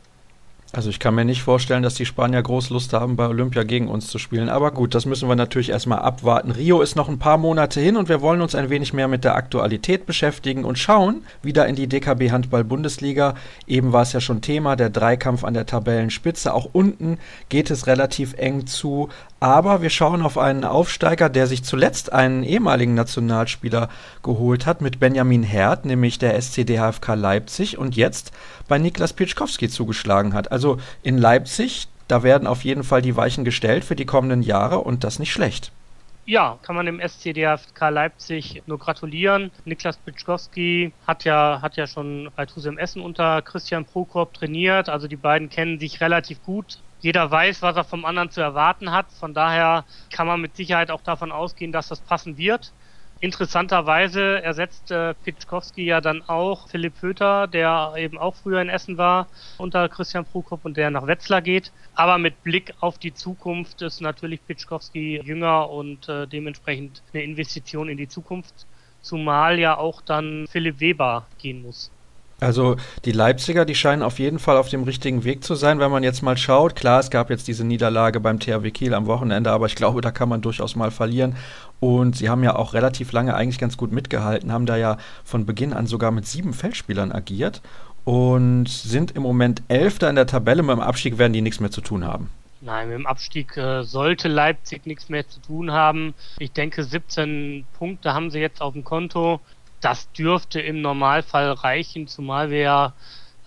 Also ich kann mir nicht vorstellen, dass die Spanier groß Lust haben, bei Olympia gegen uns zu spielen. Aber gut, das müssen wir natürlich erstmal abwarten. Rio ist noch ein paar Monate hin und wir wollen uns ein wenig mehr mit der Aktualität beschäftigen und schauen wieder in die DKB Handball Bundesliga. Eben war es ja schon Thema, der Dreikampf an der Tabellenspitze. Auch unten geht es relativ eng zu. Aber wir schauen auf einen Aufsteiger, der sich zuletzt einen ehemaligen Nationalspieler geholt hat mit Benjamin Herd, nämlich der SCDHFK Leipzig und jetzt bei Niklas Pieczkowski zugeschlagen hat. Also in Leipzig, da werden auf jeden Fall die Weichen gestellt für die kommenden Jahre und das nicht schlecht. Ja, kann man dem SCDFK Leipzig nur gratulieren. Niklas Pitschkowski hat ja, hat ja schon bei Tusem Essen unter Christian Prokop trainiert. Also die beiden kennen sich relativ gut. Jeder weiß, was er vom anderen zu erwarten hat. Von daher kann man mit Sicherheit auch davon ausgehen, dass das passen wird. Interessanterweise ersetzt äh, Pitschkowski ja dann auch Philipp Pöter, der eben auch früher in Essen war, unter Christian Prokop und der nach Wetzlar geht. Aber mit Blick auf die Zukunft ist natürlich Pitschkowski jünger und äh, dementsprechend eine Investition in die Zukunft, zumal ja auch dann Philipp Weber gehen muss. Also die Leipziger, die scheinen auf jeden Fall auf dem richtigen Weg zu sein, wenn man jetzt mal schaut. Klar, es gab jetzt diese Niederlage beim THW Kiel am Wochenende, aber ich glaube, da kann man durchaus mal verlieren. Und sie haben ja auch relativ lange eigentlich ganz gut mitgehalten, haben da ja von Beginn an sogar mit sieben Feldspielern agiert und sind im Moment Elfter in der Tabelle. Mit dem Abstieg werden die nichts mehr zu tun haben. Nein, mit dem Abstieg äh, sollte Leipzig nichts mehr zu tun haben. Ich denke, 17 Punkte haben sie jetzt auf dem Konto das dürfte im Normalfall reichen, zumal wir ja,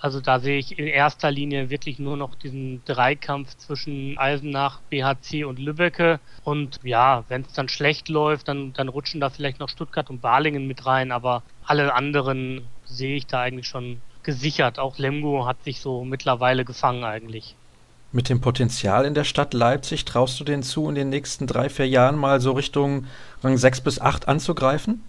also da sehe ich in erster Linie wirklich nur noch diesen Dreikampf zwischen Eisenach, BHC und Lübbecke. Und ja, wenn es dann schlecht läuft, dann, dann rutschen da vielleicht noch Stuttgart und Balingen mit rein, aber alle anderen sehe ich da eigentlich schon gesichert. Auch Lemgo hat sich so mittlerweile gefangen eigentlich. Mit dem Potenzial in der Stadt Leipzig traust du denen zu, in den nächsten drei, vier Jahren mal so Richtung Rang 6 bis 8 anzugreifen?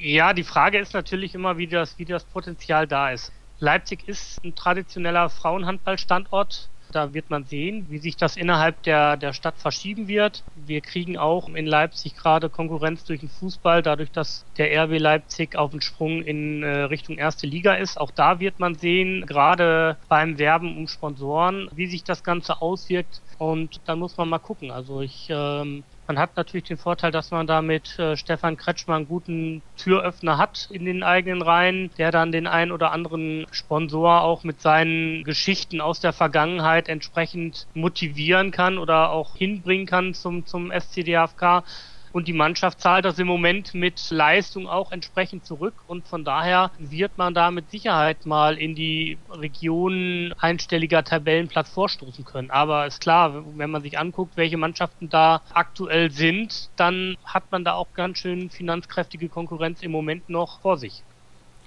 Ja, die Frage ist natürlich immer, wie das, wie das Potenzial da ist. Leipzig ist ein traditioneller Frauenhandballstandort. Da wird man sehen, wie sich das innerhalb der, der Stadt verschieben wird. Wir kriegen auch in Leipzig gerade Konkurrenz durch den Fußball, dadurch, dass der RB Leipzig auf dem Sprung in äh, Richtung erste Liga ist. Auch da wird man sehen, gerade beim Werben um Sponsoren, wie sich das Ganze auswirkt. Und dann muss man mal gucken. Also ich ähm, man hat natürlich den Vorteil, dass man da mit äh, Stefan Kretschmer einen guten Türöffner hat in den eigenen Reihen, der dann den einen oder anderen Sponsor auch mit seinen Geschichten aus der Vergangenheit entsprechend motivieren kann oder auch hinbringen kann zum, zum SCDFK. Und die Mannschaft zahlt das im Moment mit Leistung auch entsprechend zurück. Und von daher wird man da mit Sicherheit mal in die Region einstelliger Tabellenplatz vorstoßen können. Aber ist klar, wenn man sich anguckt, welche Mannschaften da aktuell sind, dann hat man da auch ganz schön finanzkräftige Konkurrenz im Moment noch vor sich.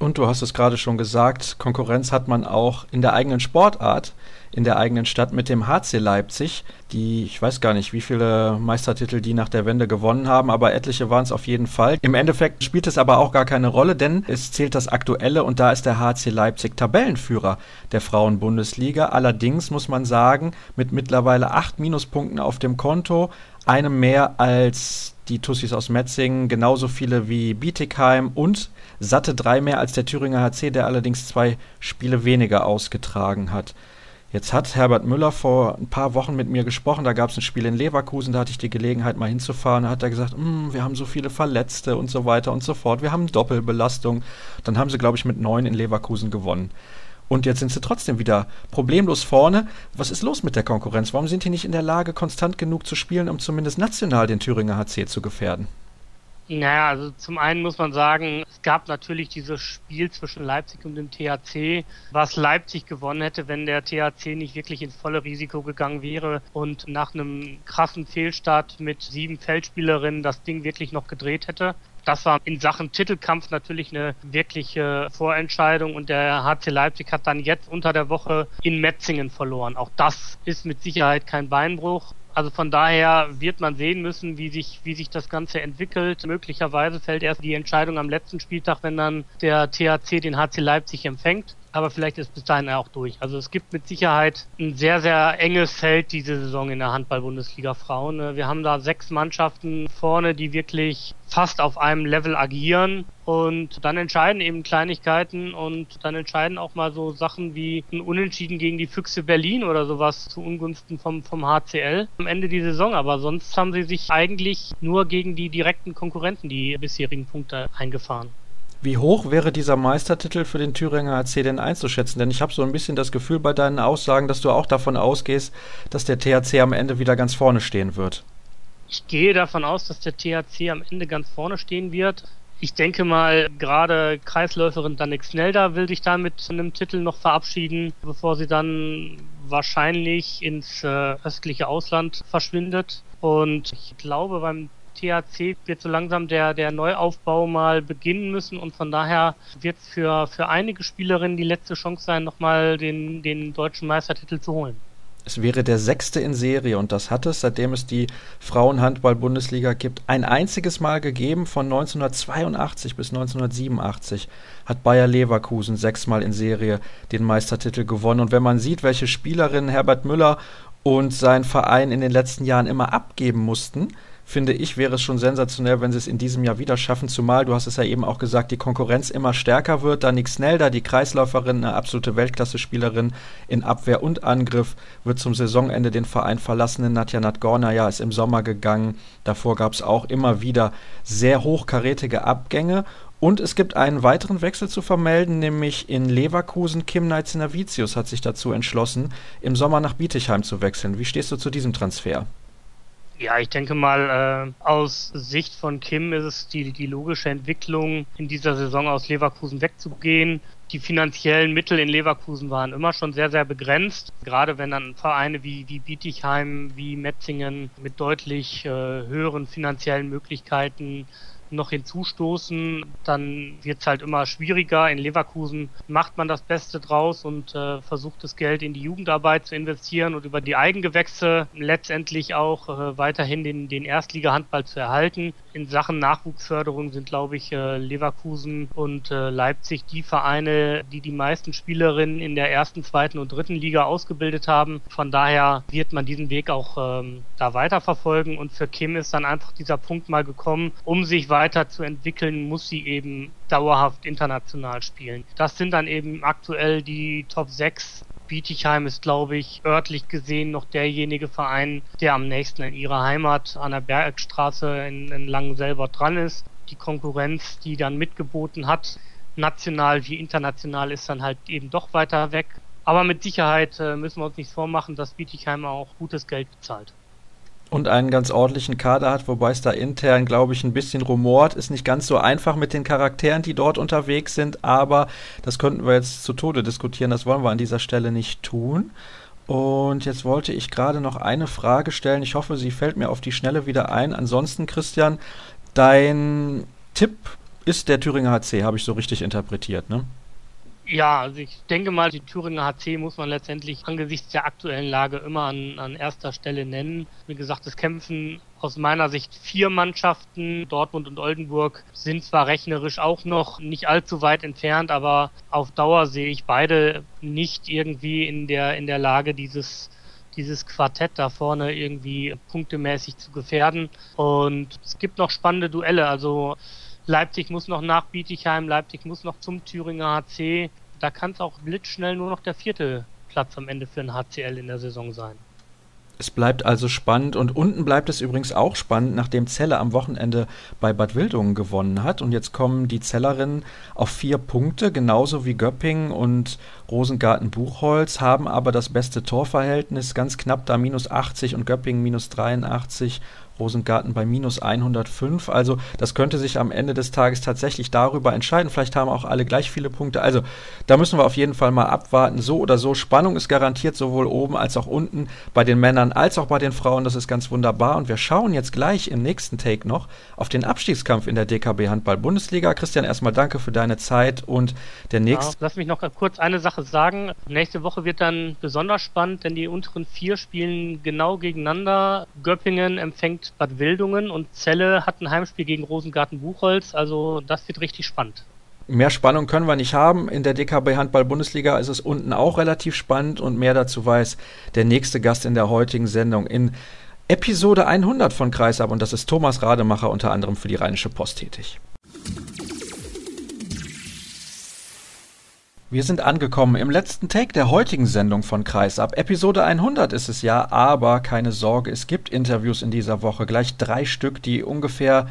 Und du hast es gerade schon gesagt, Konkurrenz hat man auch in der eigenen Sportart, in der eigenen Stadt mit dem HC Leipzig, die, ich weiß gar nicht, wie viele Meistertitel die nach der Wende gewonnen haben, aber etliche waren es auf jeden Fall. Im Endeffekt spielt es aber auch gar keine Rolle, denn es zählt das Aktuelle und da ist der HC Leipzig Tabellenführer der Frauenbundesliga. Allerdings muss man sagen, mit mittlerweile acht Minuspunkten auf dem Konto, einem mehr als die Tussis aus Metzingen, genauso viele wie Bietigheim und satte drei mehr als der Thüringer HC, der allerdings zwei Spiele weniger ausgetragen hat. Jetzt hat Herbert Müller vor ein paar Wochen mit mir gesprochen. Da gab es ein Spiel in Leverkusen, da hatte ich die Gelegenheit, mal hinzufahren. Da hat er gesagt, mm, wir haben so viele Verletzte und so weiter und so fort. Wir haben Doppelbelastung. Dann haben sie, glaube ich, mit neun in Leverkusen gewonnen. Und jetzt sind sie trotzdem wieder problemlos vorne. Was ist los mit der Konkurrenz? Warum sind die nicht in der Lage, konstant genug zu spielen, um zumindest national den Thüringer HC zu gefährden? Naja, also zum einen muss man sagen, es gab natürlich dieses Spiel zwischen Leipzig und dem THC, was Leipzig gewonnen hätte, wenn der THC nicht wirklich ins volle Risiko gegangen wäre und nach einem krassen Fehlstart mit sieben Feldspielerinnen das Ding wirklich noch gedreht hätte. Das war in Sachen Titelkampf natürlich eine wirkliche Vorentscheidung und der HC Leipzig hat dann jetzt unter der Woche in Metzingen verloren. Auch das ist mit Sicherheit kein Beinbruch. Also von daher wird man sehen müssen, wie sich, wie sich das Ganze entwickelt. Möglicherweise fällt erst die Entscheidung am letzten Spieltag, wenn dann der THC den HC Leipzig empfängt. Aber vielleicht ist bis dahin auch durch. Also es gibt mit Sicherheit ein sehr, sehr enges Feld diese Saison in der Handball-Bundesliga Frauen. Wir haben da sechs Mannschaften vorne, die wirklich fast auf einem Level agieren und dann entscheiden eben Kleinigkeiten und dann entscheiden auch mal so Sachen wie ein Unentschieden gegen die Füchse Berlin oder sowas zu Ungunsten vom, vom HCL am Ende die Saison. Aber sonst haben sie sich eigentlich nur gegen die direkten Konkurrenten die bisherigen Punkte eingefahren. Wie hoch wäre dieser Meistertitel für den Thüringer HC denn einzuschätzen? Denn ich habe so ein bisschen das Gefühl bei deinen Aussagen, dass du auch davon ausgehst, dass der THC am Ende wieder ganz vorne stehen wird. Ich gehe davon aus, dass der THC am Ende ganz vorne stehen wird. Ich denke mal, gerade Kreisläuferin Danik Snelda will sich da mit einem Titel noch verabschieden, bevor sie dann wahrscheinlich ins äh, östliche Ausland verschwindet. Und ich glaube, beim THC wird so langsam der, der Neuaufbau mal beginnen müssen und von daher wird es für, für einige Spielerinnen die letzte Chance sein, nochmal den, den deutschen Meistertitel zu holen. Es wäre der sechste in Serie und das hat es, seitdem es die Frauenhandball-Bundesliga gibt, ein einziges Mal gegeben. Von 1982 bis 1987 hat Bayer Leverkusen sechsmal in Serie den Meistertitel gewonnen. Und wenn man sieht, welche Spielerinnen Herbert Müller und sein Verein in den letzten Jahren immer abgeben mussten, finde ich, wäre es schon sensationell, wenn sie es in diesem Jahr wieder schaffen, zumal, du hast es ja eben auch gesagt, die Konkurrenz immer stärker wird. Da Nick Snelda, die Kreisläuferin, eine absolute Weltklasse-Spielerin in Abwehr und Angriff, wird zum Saisonende den Verein verlassen. Nadja Nadgornaja ist im Sommer gegangen. Davor gab es auch immer wieder sehr hochkarätige Abgänge. Und es gibt einen weiteren Wechsel zu vermelden, nämlich in Leverkusen. Kim Neitzinavicius hat sich dazu entschlossen, im Sommer nach Bietigheim zu wechseln. Wie stehst du zu diesem Transfer? Ja, ich denke mal, äh, aus Sicht von Kim ist es die, die logische Entwicklung, in dieser Saison aus Leverkusen wegzugehen. Die finanziellen Mittel in Leverkusen waren immer schon sehr, sehr begrenzt. Gerade wenn dann Vereine wie, wie Bietigheim, wie Metzingen mit deutlich äh, höheren finanziellen Möglichkeiten noch hinzustoßen, dann wird es halt immer schwieriger. In Leverkusen macht man das Beste draus und äh, versucht das Geld in die Jugendarbeit zu investieren und über die Eigengewächse letztendlich auch äh, weiterhin den, den Erstliga-Handball zu erhalten. In Sachen Nachwuchsförderung sind, glaube ich, äh, Leverkusen und äh, Leipzig die Vereine, die die meisten Spielerinnen in der ersten, zweiten und dritten Liga ausgebildet haben. Von daher wird man diesen Weg auch ähm, da weiterverfolgen und für Kim ist dann einfach dieser Punkt mal gekommen, um sich weiter weiterzuentwickeln, muss sie eben dauerhaft international spielen. Das sind dann eben aktuell die Top 6 Bietigheim ist, glaube ich, örtlich gesehen noch derjenige Verein, der am nächsten in ihrer Heimat an der Bergstraße in, in Langen selber dran ist. Die Konkurrenz, die dann mitgeboten hat, national wie international, ist dann halt eben doch weiter weg. Aber mit Sicherheit äh, müssen wir uns nichts vormachen, dass Bietigheim auch gutes Geld bezahlt und einen ganz ordentlichen Kader hat, wobei es da intern, glaube ich, ein bisschen rumort. Ist nicht ganz so einfach mit den Charakteren, die dort unterwegs sind, aber das könnten wir jetzt zu Tode diskutieren. Das wollen wir an dieser Stelle nicht tun. Und jetzt wollte ich gerade noch eine Frage stellen. Ich hoffe, sie fällt mir auf die Schnelle wieder ein. Ansonsten, Christian, dein Tipp ist der Thüringer HC, habe ich so richtig interpretiert, ne? Ja, also ich denke mal, die Thüringer HC muss man letztendlich angesichts der aktuellen Lage immer an, an erster Stelle nennen. Wie gesagt, es kämpfen aus meiner Sicht vier Mannschaften. Dortmund und Oldenburg sind zwar rechnerisch auch noch nicht allzu weit entfernt, aber auf Dauer sehe ich beide nicht irgendwie in der, in der Lage, dieses dieses Quartett da vorne irgendwie punktemäßig zu gefährden. Und es gibt noch spannende Duelle. Also Leipzig muss noch nach Bietigheim, Leipzig muss noch zum Thüringer HC. Da kann es auch blitzschnell nur noch der vierte Platz am Ende für ein HCL in der Saison sein. Es bleibt also spannend und unten bleibt es übrigens auch spannend, nachdem Celle am Wochenende bei Bad Wildungen gewonnen hat. Und jetzt kommen die Zellerinnen auf vier Punkte, genauso wie Göppingen und Rosengarten-Buchholz, haben aber das beste Torverhältnis, ganz knapp da minus 80 und Göppingen minus 83 Rosengarten bei minus 105. Also das könnte sich am Ende des Tages tatsächlich darüber entscheiden. Vielleicht haben auch alle gleich viele Punkte. Also da müssen wir auf jeden Fall mal abwarten. So oder so, Spannung ist garantiert sowohl oben als auch unten bei den Männern als auch bei den Frauen. Das ist ganz wunderbar. Und wir schauen jetzt gleich im nächsten Take noch auf den Abstiegskampf in der DKB Handball Bundesliga. Christian, erstmal danke für deine Zeit und der nächste. Ja, lass mich noch kurz eine Sache sagen. Nächste Woche wird dann besonders spannend, denn die unteren vier spielen genau gegeneinander. Göppingen empfängt Bad Wildungen und Celle hat ein Heimspiel gegen Rosengarten-Buchholz. Also das wird richtig spannend. Mehr Spannung können wir nicht haben. In der DKB Handball Bundesliga ist es unten auch relativ spannend und mehr dazu weiß der nächste Gast in der heutigen Sendung in Episode 100 von Kreisab und das ist Thomas Rademacher unter anderem für die Rheinische Post tätig. Wir sind angekommen im letzten Take der heutigen Sendung von Kreisab. Episode 100 ist es ja, aber keine Sorge, es gibt Interviews in dieser Woche, gleich drei Stück, die ungefähr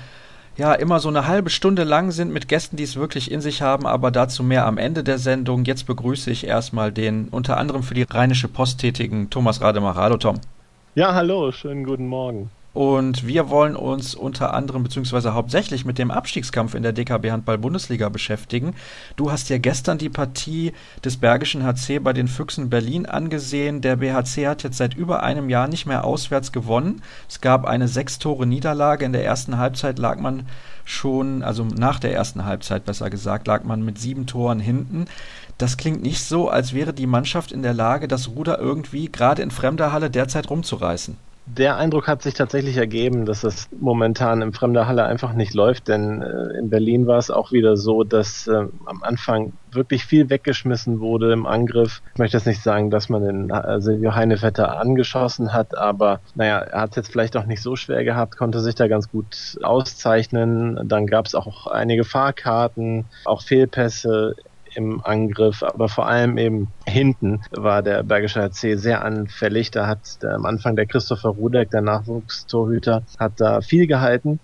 ja immer so eine halbe Stunde lang sind mit Gästen, die es wirklich in sich haben, aber dazu mehr am Ende der Sendung. Jetzt begrüße ich erstmal den unter anderem für die Rheinische Post tätigen Thomas Rademacher. Hallo Tom. Ja, hallo, schönen guten Morgen. Und wir wollen uns unter anderem beziehungsweise hauptsächlich mit dem Abstiegskampf in der DKB Handball Bundesliga beschäftigen. Du hast ja gestern die Partie des Bergischen HC bei den Füchsen Berlin angesehen. Der BHC hat jetzt seit über einem Jahr nicht mehr auswärts gewonnen. Es gab eine sechs Tore Niederlage. In der ersten Halbzeit lag man schon, also nach der ersten Halbzeit besser gesagt, lag man mit sieben Toren hinten. Das klingt nicht so, als wäre die Mannschaft in der Lage, das Ruder irgendwie gerade in fremder Halle derzeit rumzureißen der Eindruck hat sich tatsächlich ergeben, dass es momentan im Fremder Halle einfach nicht läuft, denn äh, in Berlin war es auch wieder so, dass äh, am Anfang wirklich viel weggeschmissen wurde im Angriff. Ich möchte jetzt nicht sagen, dass man den äh, Silvio Heinevetter angeschossen hat, aber naja, er hat es jetzt vielleicht auch nicht so schwer gehabt, konnte sich da ganz gut auszeichnen. Dann gab es auch einige Fahrkarten, auch Fehlpässe im Angriff, aber vor allem eben hinten war der Bergische HC sehr anfällig. Da hat der, am Anfang der Christopher Rudek, der Nachwuchstorhüter, hat da viel gehalten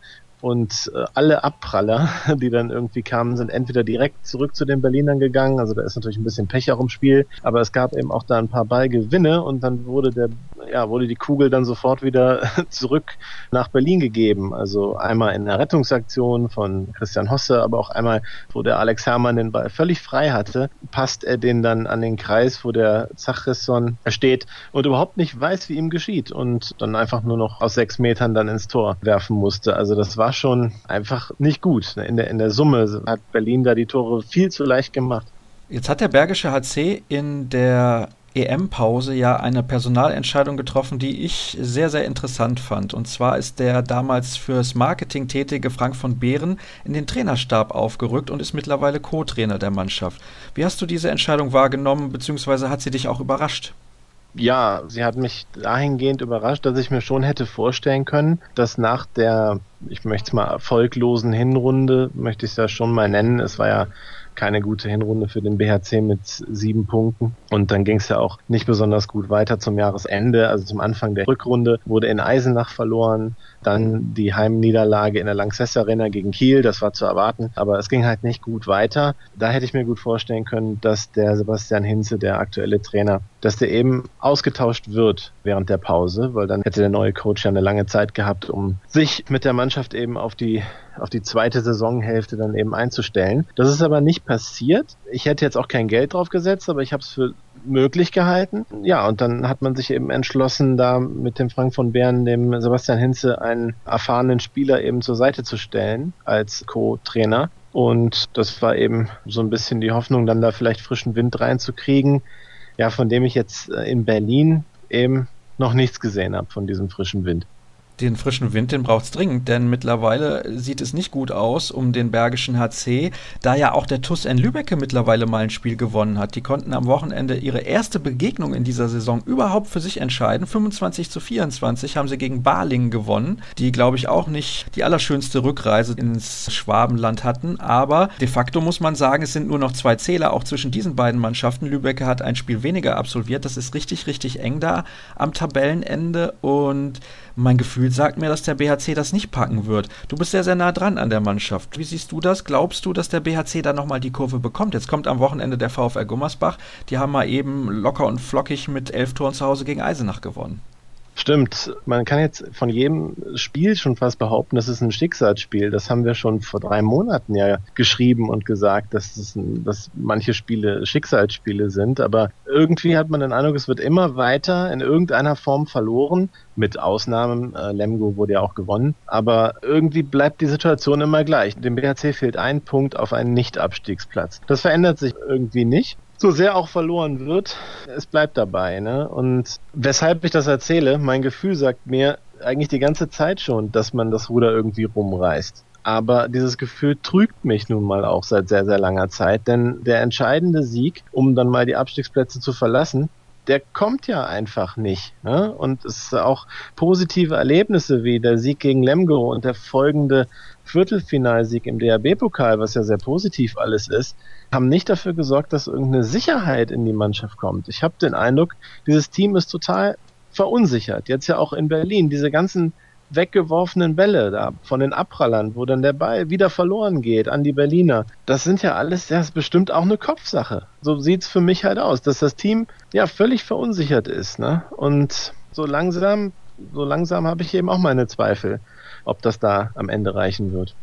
und äh, alle Abpraller, die dann irgendwie kamen, sind entweder direkt zurück zu den Berlinern gegangen, also da ist natürlich ein bisschen Pech auch im Spiel, aber es gab eben auch da ein paar Ballgewinne und dann wurde der, ja, wurde die Kugel dann sofort wieder zurück nach Berlin gegeben. Also einmal in der Rettungsaktion von Christian Hosse, aber auch einmal, wo der Alex Hermann den Ball völlig frei hatte, passt er den dann an den Kreis, wo der Zachrisson steht und überhaupt nicht weiß, wie ihm geschieht und dann einfach nur noch aus sechs Metern dann ins Tor werfen musste. Also das war schon einfach nicht gut. In der, in der Summe hat Berlin da die Tore viel zu leicht gemacht. Jetzt hat der Bergische HC in der EM-Pause ja eine Personalentscheidung getroffen, die ich sehr, sehr interessant fand. Und zwar ist der damals fürs Marketing tätige Frank von Behren in den Trainerstab aufgerückt und ist mittlerweile Co-Trainer der Mannschaft. Wie hast du diese Entscheidung wahrgenommen, beziehungsweise hat sie dich auch überrascht? Ja, sie hat mich dahingehend überrascht, dass ich mir schon hätte vorstellen können, dass nach der, ich möchte es mal erfolglosen Hinrunde, möchte ich es ja schon mal nennen, es war ja keine gute Hinrunde für den BHC mit sieben Punkten. Und dann ging es ja auch nicht besonders gut weiter zum Jahresende. Also zum Anfang der Rückrunde wurde in Eisenach verloren. Dann die Heimniederlage in der Lanxess gegen Kiel, das war zu erwarten, aber es ging halt nicht gut weiter. Da hätte ich mir gut vorstellen können, dass der Sebastian Hinze, der aktuelle Trainer, dass der eben ausgetauscht wird während der Pause, weil dann hätte der neue Coach ja eine lange Zeit gehabt, um sich mit der Mannschaft eben auf die auf die zweite Saisonhälfte dann eben einzustellen. Das ist aber nicht passiert. Ich hätte jetzt auch kein Geld drauf gesetzt, aber ich habe es für möglich gehalten. Ja, und dann hat man sich eben entschlossen, da mit dem Frank von Bern, dem Sebastian Hinze, einen erfahrenen Spieler eben zur Seite zu stellen als Co-Trainer. Und das war eben so ein bisschen die Hoffnung, dann da vielleicht frischen Wind reinzukriegen. Ja, von dem ich jetzt äh, in Berlin eben noch nichts gesehen habe von diesem frischen Wind den frischen Wind, den braucht es dringend, denn mittlerweile sieht es nicht gut aus um den Bergischen HC, da ja auch der TUS N Lübecke mittlerweile mal ein Spiel gewonnen hat. Die konnten am Wochenende ihre erste Begegnung in dieser Saison überhaupt für sich entscheiden. 25 zu 24 haben sie gegen Balingen gewonnen, die glaube ich auch nicht die allerschönste Rückreise ins Schwabenland hatten, aber de facto muss man sagen, es sind nur noch zwei Zähler auch zwischen diesen beiden Mannschaften. Lübecke hat ein Spiel weniger absolviert, das ist richtig, richtig eng da am Tabellenende und mein Gefühl sagt mir, dass der BHC das nicht packen wird. Du bist sehr, sehr nah dran an der Mannschaft. Wie siehst du das? Glaubst du, dass der BHC da nochmal die Kurve bekommt? Jetzt kommt am Wochenende der VfR Gummersbach. Die haben mal eben locker und flockig mit elf Toren zu Hause gegen Eisenach gewonnen. Stimmt, man kann jetzt von jedem Spiel schon fast behaupten, das ist ein Schicksalsspiel. Das haben wir schon vor drei Monaten ja geschrieben und gesagt, dass, es dass manche Spiele Schicksalsspiele sind. Aber irgendwie hat man den Eindruck, es wird immer weiter in irgendeiner Form verloren. Mit Ausnahmen, äh, Lemgo wurde ja auch gewonnen. Aber irgendwie bleibt die Situation immer gleich. Dem BHC fehlt ein Punkt auf einen Nicht-Abstiegsplatz. Das verändert sich irgendwie nicht so sehr auch verloren wird, es bleibt dabei. Ne? Und weshalb ich das erzähle, mein Gefühl sagt mir eigentlich die ganze Zeit schon, dass man das Ruder irgendwie rumreißt. Aber dieses Gefühl trügt mich nun mal auch seit sehr, sehr langer Zeit, denn der entscheidende Sieg, um dann mal die Abstiegsplätze zu verlassen, der kommt ja einfach nicht. Ne? Und es ist auch positive Erlebnisse wie der Sieg gegen Lemgo und der folgende Viertelfinalsieg im DRB-Pokal, was ja sehr positiv alles ist, haben nicht dafür gesorgt, dass irgendeine Sicherheit in die Mannschaft kommt. Ich habe den Eindruck, dieses Team ist total verunsichert. Jetzt ja auch in Berlin, diese ganzen weggeworfenen Bälle da von den Abprallern, wo dann der Ball wieder verloren geht an die Berliner. Das sind ja alles, das ist bestimmt auch eine Kopfsache. So sieht's für mich halt aus, dass das Team ja völlig verunsichert ist, ne? Und so langsam, so langsam habe ich eben auch meine Zweifel, ob das da am Ende reichen wird.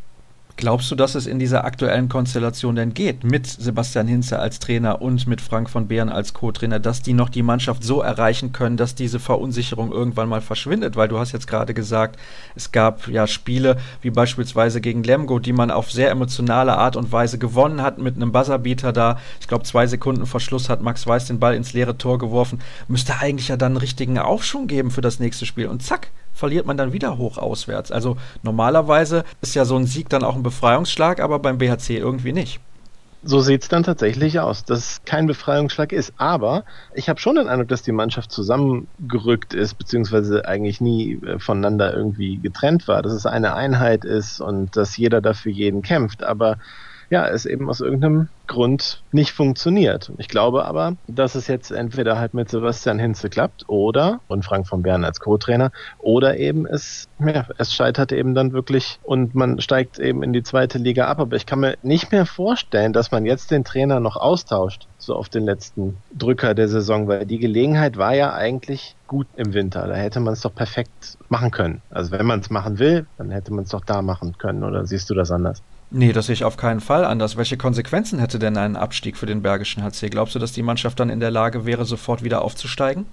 Glaubst du, dass es in dieser aktuellen Konstellation denn geht, mit Sebastian Hinze als Trainer und mit Frank von Beeren als Co-Trainer, dass die noch die Mannschaft so erreichen können, dass diese Verunsicherung irgendwann mal verschwindet? Weil du hast jetzt gerade gesagt, es gab ja Spiele wie beispielsweise gegen Lemgo, die man auf sehr emotionale Art und Weise gewonnen hat mit einem Buzzerbeater da. Ich glaube, zwei Sekunden vor Schluss hat Max Weiß den Ball ins leere Tor geworfen. Müsste eigentlich ja dann einen richtigen Aufschwung geben für das nächste Spiel. Und zack, verliert man dann wieder hoch auswärts. Also normalerweise ist ja so ein Sieg dann auch ein Befreiungsschlag, aber beim BHC irgendwie nicht. So sieht es dann tatsächlich aus, dass es kein Befreiungsschlag ist. Aber ich habe schon den Eindruck, dass die Mannschaft zusammengerückt ist, beziehungsweise eigentlich nie äh, voneinander irgendwie getrennt war, dass es eine Einheit ist und dass jeder dafür jeden kämpft. Aber ja, es eben aus irgendeinem Grund nicht funktioniert. Ich glaube aber, dass es jetzt entweder halt mit Sebastian Hinze klappt oder, und Frank von Bern als Co-Trainer, oder eben es, ja, es scheitert eben dann wirklich und man steigt eben in die zweite Liga ab. Aber ich kann mir nicht mehr vorstellen, dass man jetzt den Trainer noch austauscht, so auf den letzten Drücker der Saison, weil die Gelegenheit war ja eigentlich gut im Winter. Da hätte man es doch perfekt machen können. Also wenn man es machen will, dann hätte man es doch da machen können. Oder siehst du das anders? Nee, das sehe ich auf keinen Fall anders. Welche Konsequenzen hätte denn ein Abstieg für den Bergischen HC? Glaubst du, dass die Mannschaft dann in der Lage wäre, sofort wieder aufzusteigen?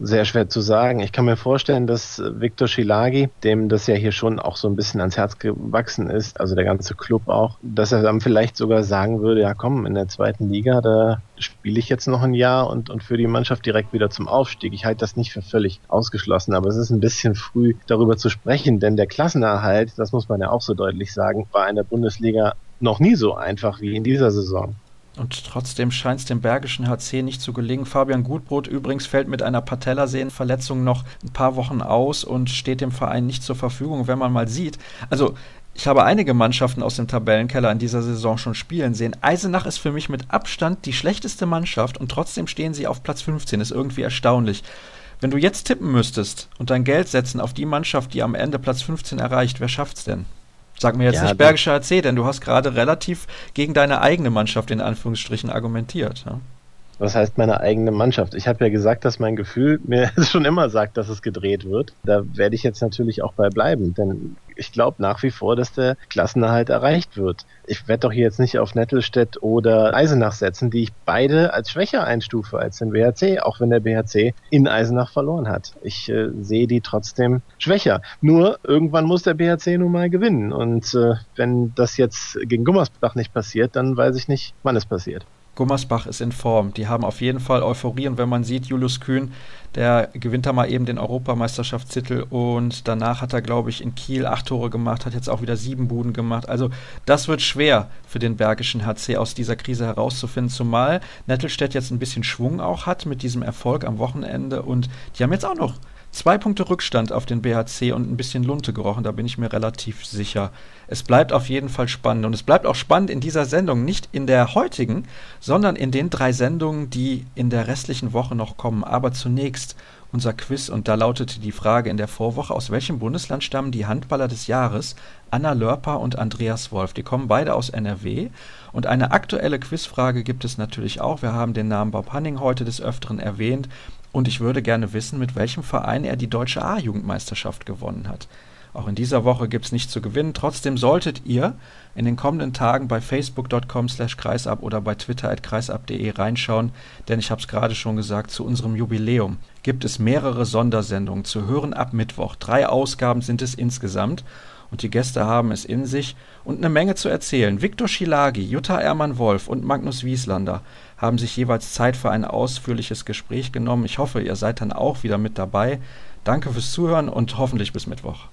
Sehr schwer zu sagen. Ich kann mir vorstellen, dass Viktor Schilagi, dem das ja hier schon auch so ein bisschen ans Herz gewachsen ist, also der ganze Club auch, dass er dann vielleicht sogar sagen würde, ja komm, in der zweiten Liga, da spiele ich jetzt noch ein Jahr und, und für die Mannschaft direkt wieder zum Aufstieg. Ich halte das nicht für völlig ausgeschlossen, aber es ist ein bisschen früh darüber zu sprechen, denn der Klassenerhalt, das muss man ja auch so deutlich sagen, war in der Bundesliga noch nie so einfach wie in dieser Saison. Und trotzdem scheint es dem Bergischen HC nicht zu gelingen. Fabian Gutbrot übrigens fällt mit einer Patellasehnenverletzung noch ein paar Wochen aus und steht dem Verein nicht zur Verfügung, wenn man mal sieht. Also, ich habe einige Mannschaften aus dem Tabellenkeller in dieser Saison schon spielen sehen. Eisenach ist für mich mit Abstand die schlechteste Mannschaft und trotzdem stehen sie auf Platz 15. Ist irgendwie erstaunlich. Wenn du jetzt tippen müsstest und dein Geld setzen auf die Mannschaft, die am Ende Platz 15 erreicht, wer schafft's denn? Sag mir jetzt ja, nicht Bergischer AC, denn du hast gerade relativ gegen deine eigene Mannschaft in Anführungsstrichen argumentiert. Ja? Was heißt meine eigene Mannschaft? Ich habe ja gesagt, dass mein Gefühl mir schon immer sagt, dass es gedreht wird. Da werde ich jetzt natürlich auch bei bleiben, denn ich glaube nach wie vor, dass der Klassenerhalt erreicht wird. Ich werde doch hier jetzt nicht auf Nettelstedt oder Eisenach setzen, die ich beide als schwächer einstufe als den BHC, auch wenn der BHC in Eisenach verloren hat. Ich äh, sehe die trotzdem schwächer. Nur irgendwann muss der BHC nun mal gewinnen. Und äh, wenn das jetzt gegen Gummersbach nicht passiert, dann weiß ich nicht, wann es passiert. Gummersbach ist in Form. Die haben auf jeden Fall Euphorie und wenn man sieht, Julius Kühn, der gewinnt da mal eben den Europameisterschaftstitel und danach hat er, glaube ich, in Kiel acht Tore gemacht, hat jetzt auch wieder sieben Buden gemacht. Also das wird schwer für den Bergischen HC aus dieser Krise herauszufinden, zumal Nettelstedt jetzt ein bisschen Schwung auch hat mit diesem Erfolg am Wochenende und die haben jetzt auch noch Zwei Punkte Rückstand auf den BHC und ein bisschen Lunte gerochen, da bin ich mir relativ sicher. Es bleibt auf jeden Fall spannend und es bleibt auch spannend in dieser Sendung, nicht in der heutigen, sondern in den drei Sendungen, die in der restlichen Woche noch kommen. Aber zunächst unser Quiz und da lautete die Frage in der Vorwoche, aus welchem Bundesland stammen die Handballer des Jahres Anna Lörper und Andreas Wolf. Die kommen beide aus NRW und eine aktuelle Quizfrage gibt es natürlich auch. Wir haben den Namen Bob Hanning heute des Öfteren erwähnt und ich würde gerne wissen, mit welchem Verein er die deutsche A-Jugendmeisterschaft gewonnen hat. Auch in dieser Woche gibt es nichts zu gewinnen. Trotzdem solltet ihr in den kommenden Tagen bei facebook.com slash kreisab oder bei twitter at kreisab.de reinschauen, denn ich habe es gerade schon gesagt, zu unserem Jubiläum gibt es mehrere Sondersendungen zu hören ab Mittwoch. Drei Ausgaben sind es insgesamt und die Gäste haben es in sich und eine Menge zu erzählen. Viktor Schilagi, Jutta Ermann-Wolf und Magnus Wieslander haben sich jeweils Zeit für ein ausführliches Gespräch genommen. Ich hoffe, ihr seid dann auch wieder mit dabei. Danke fürs Zuhören und hoffentlich bis Mittwoch.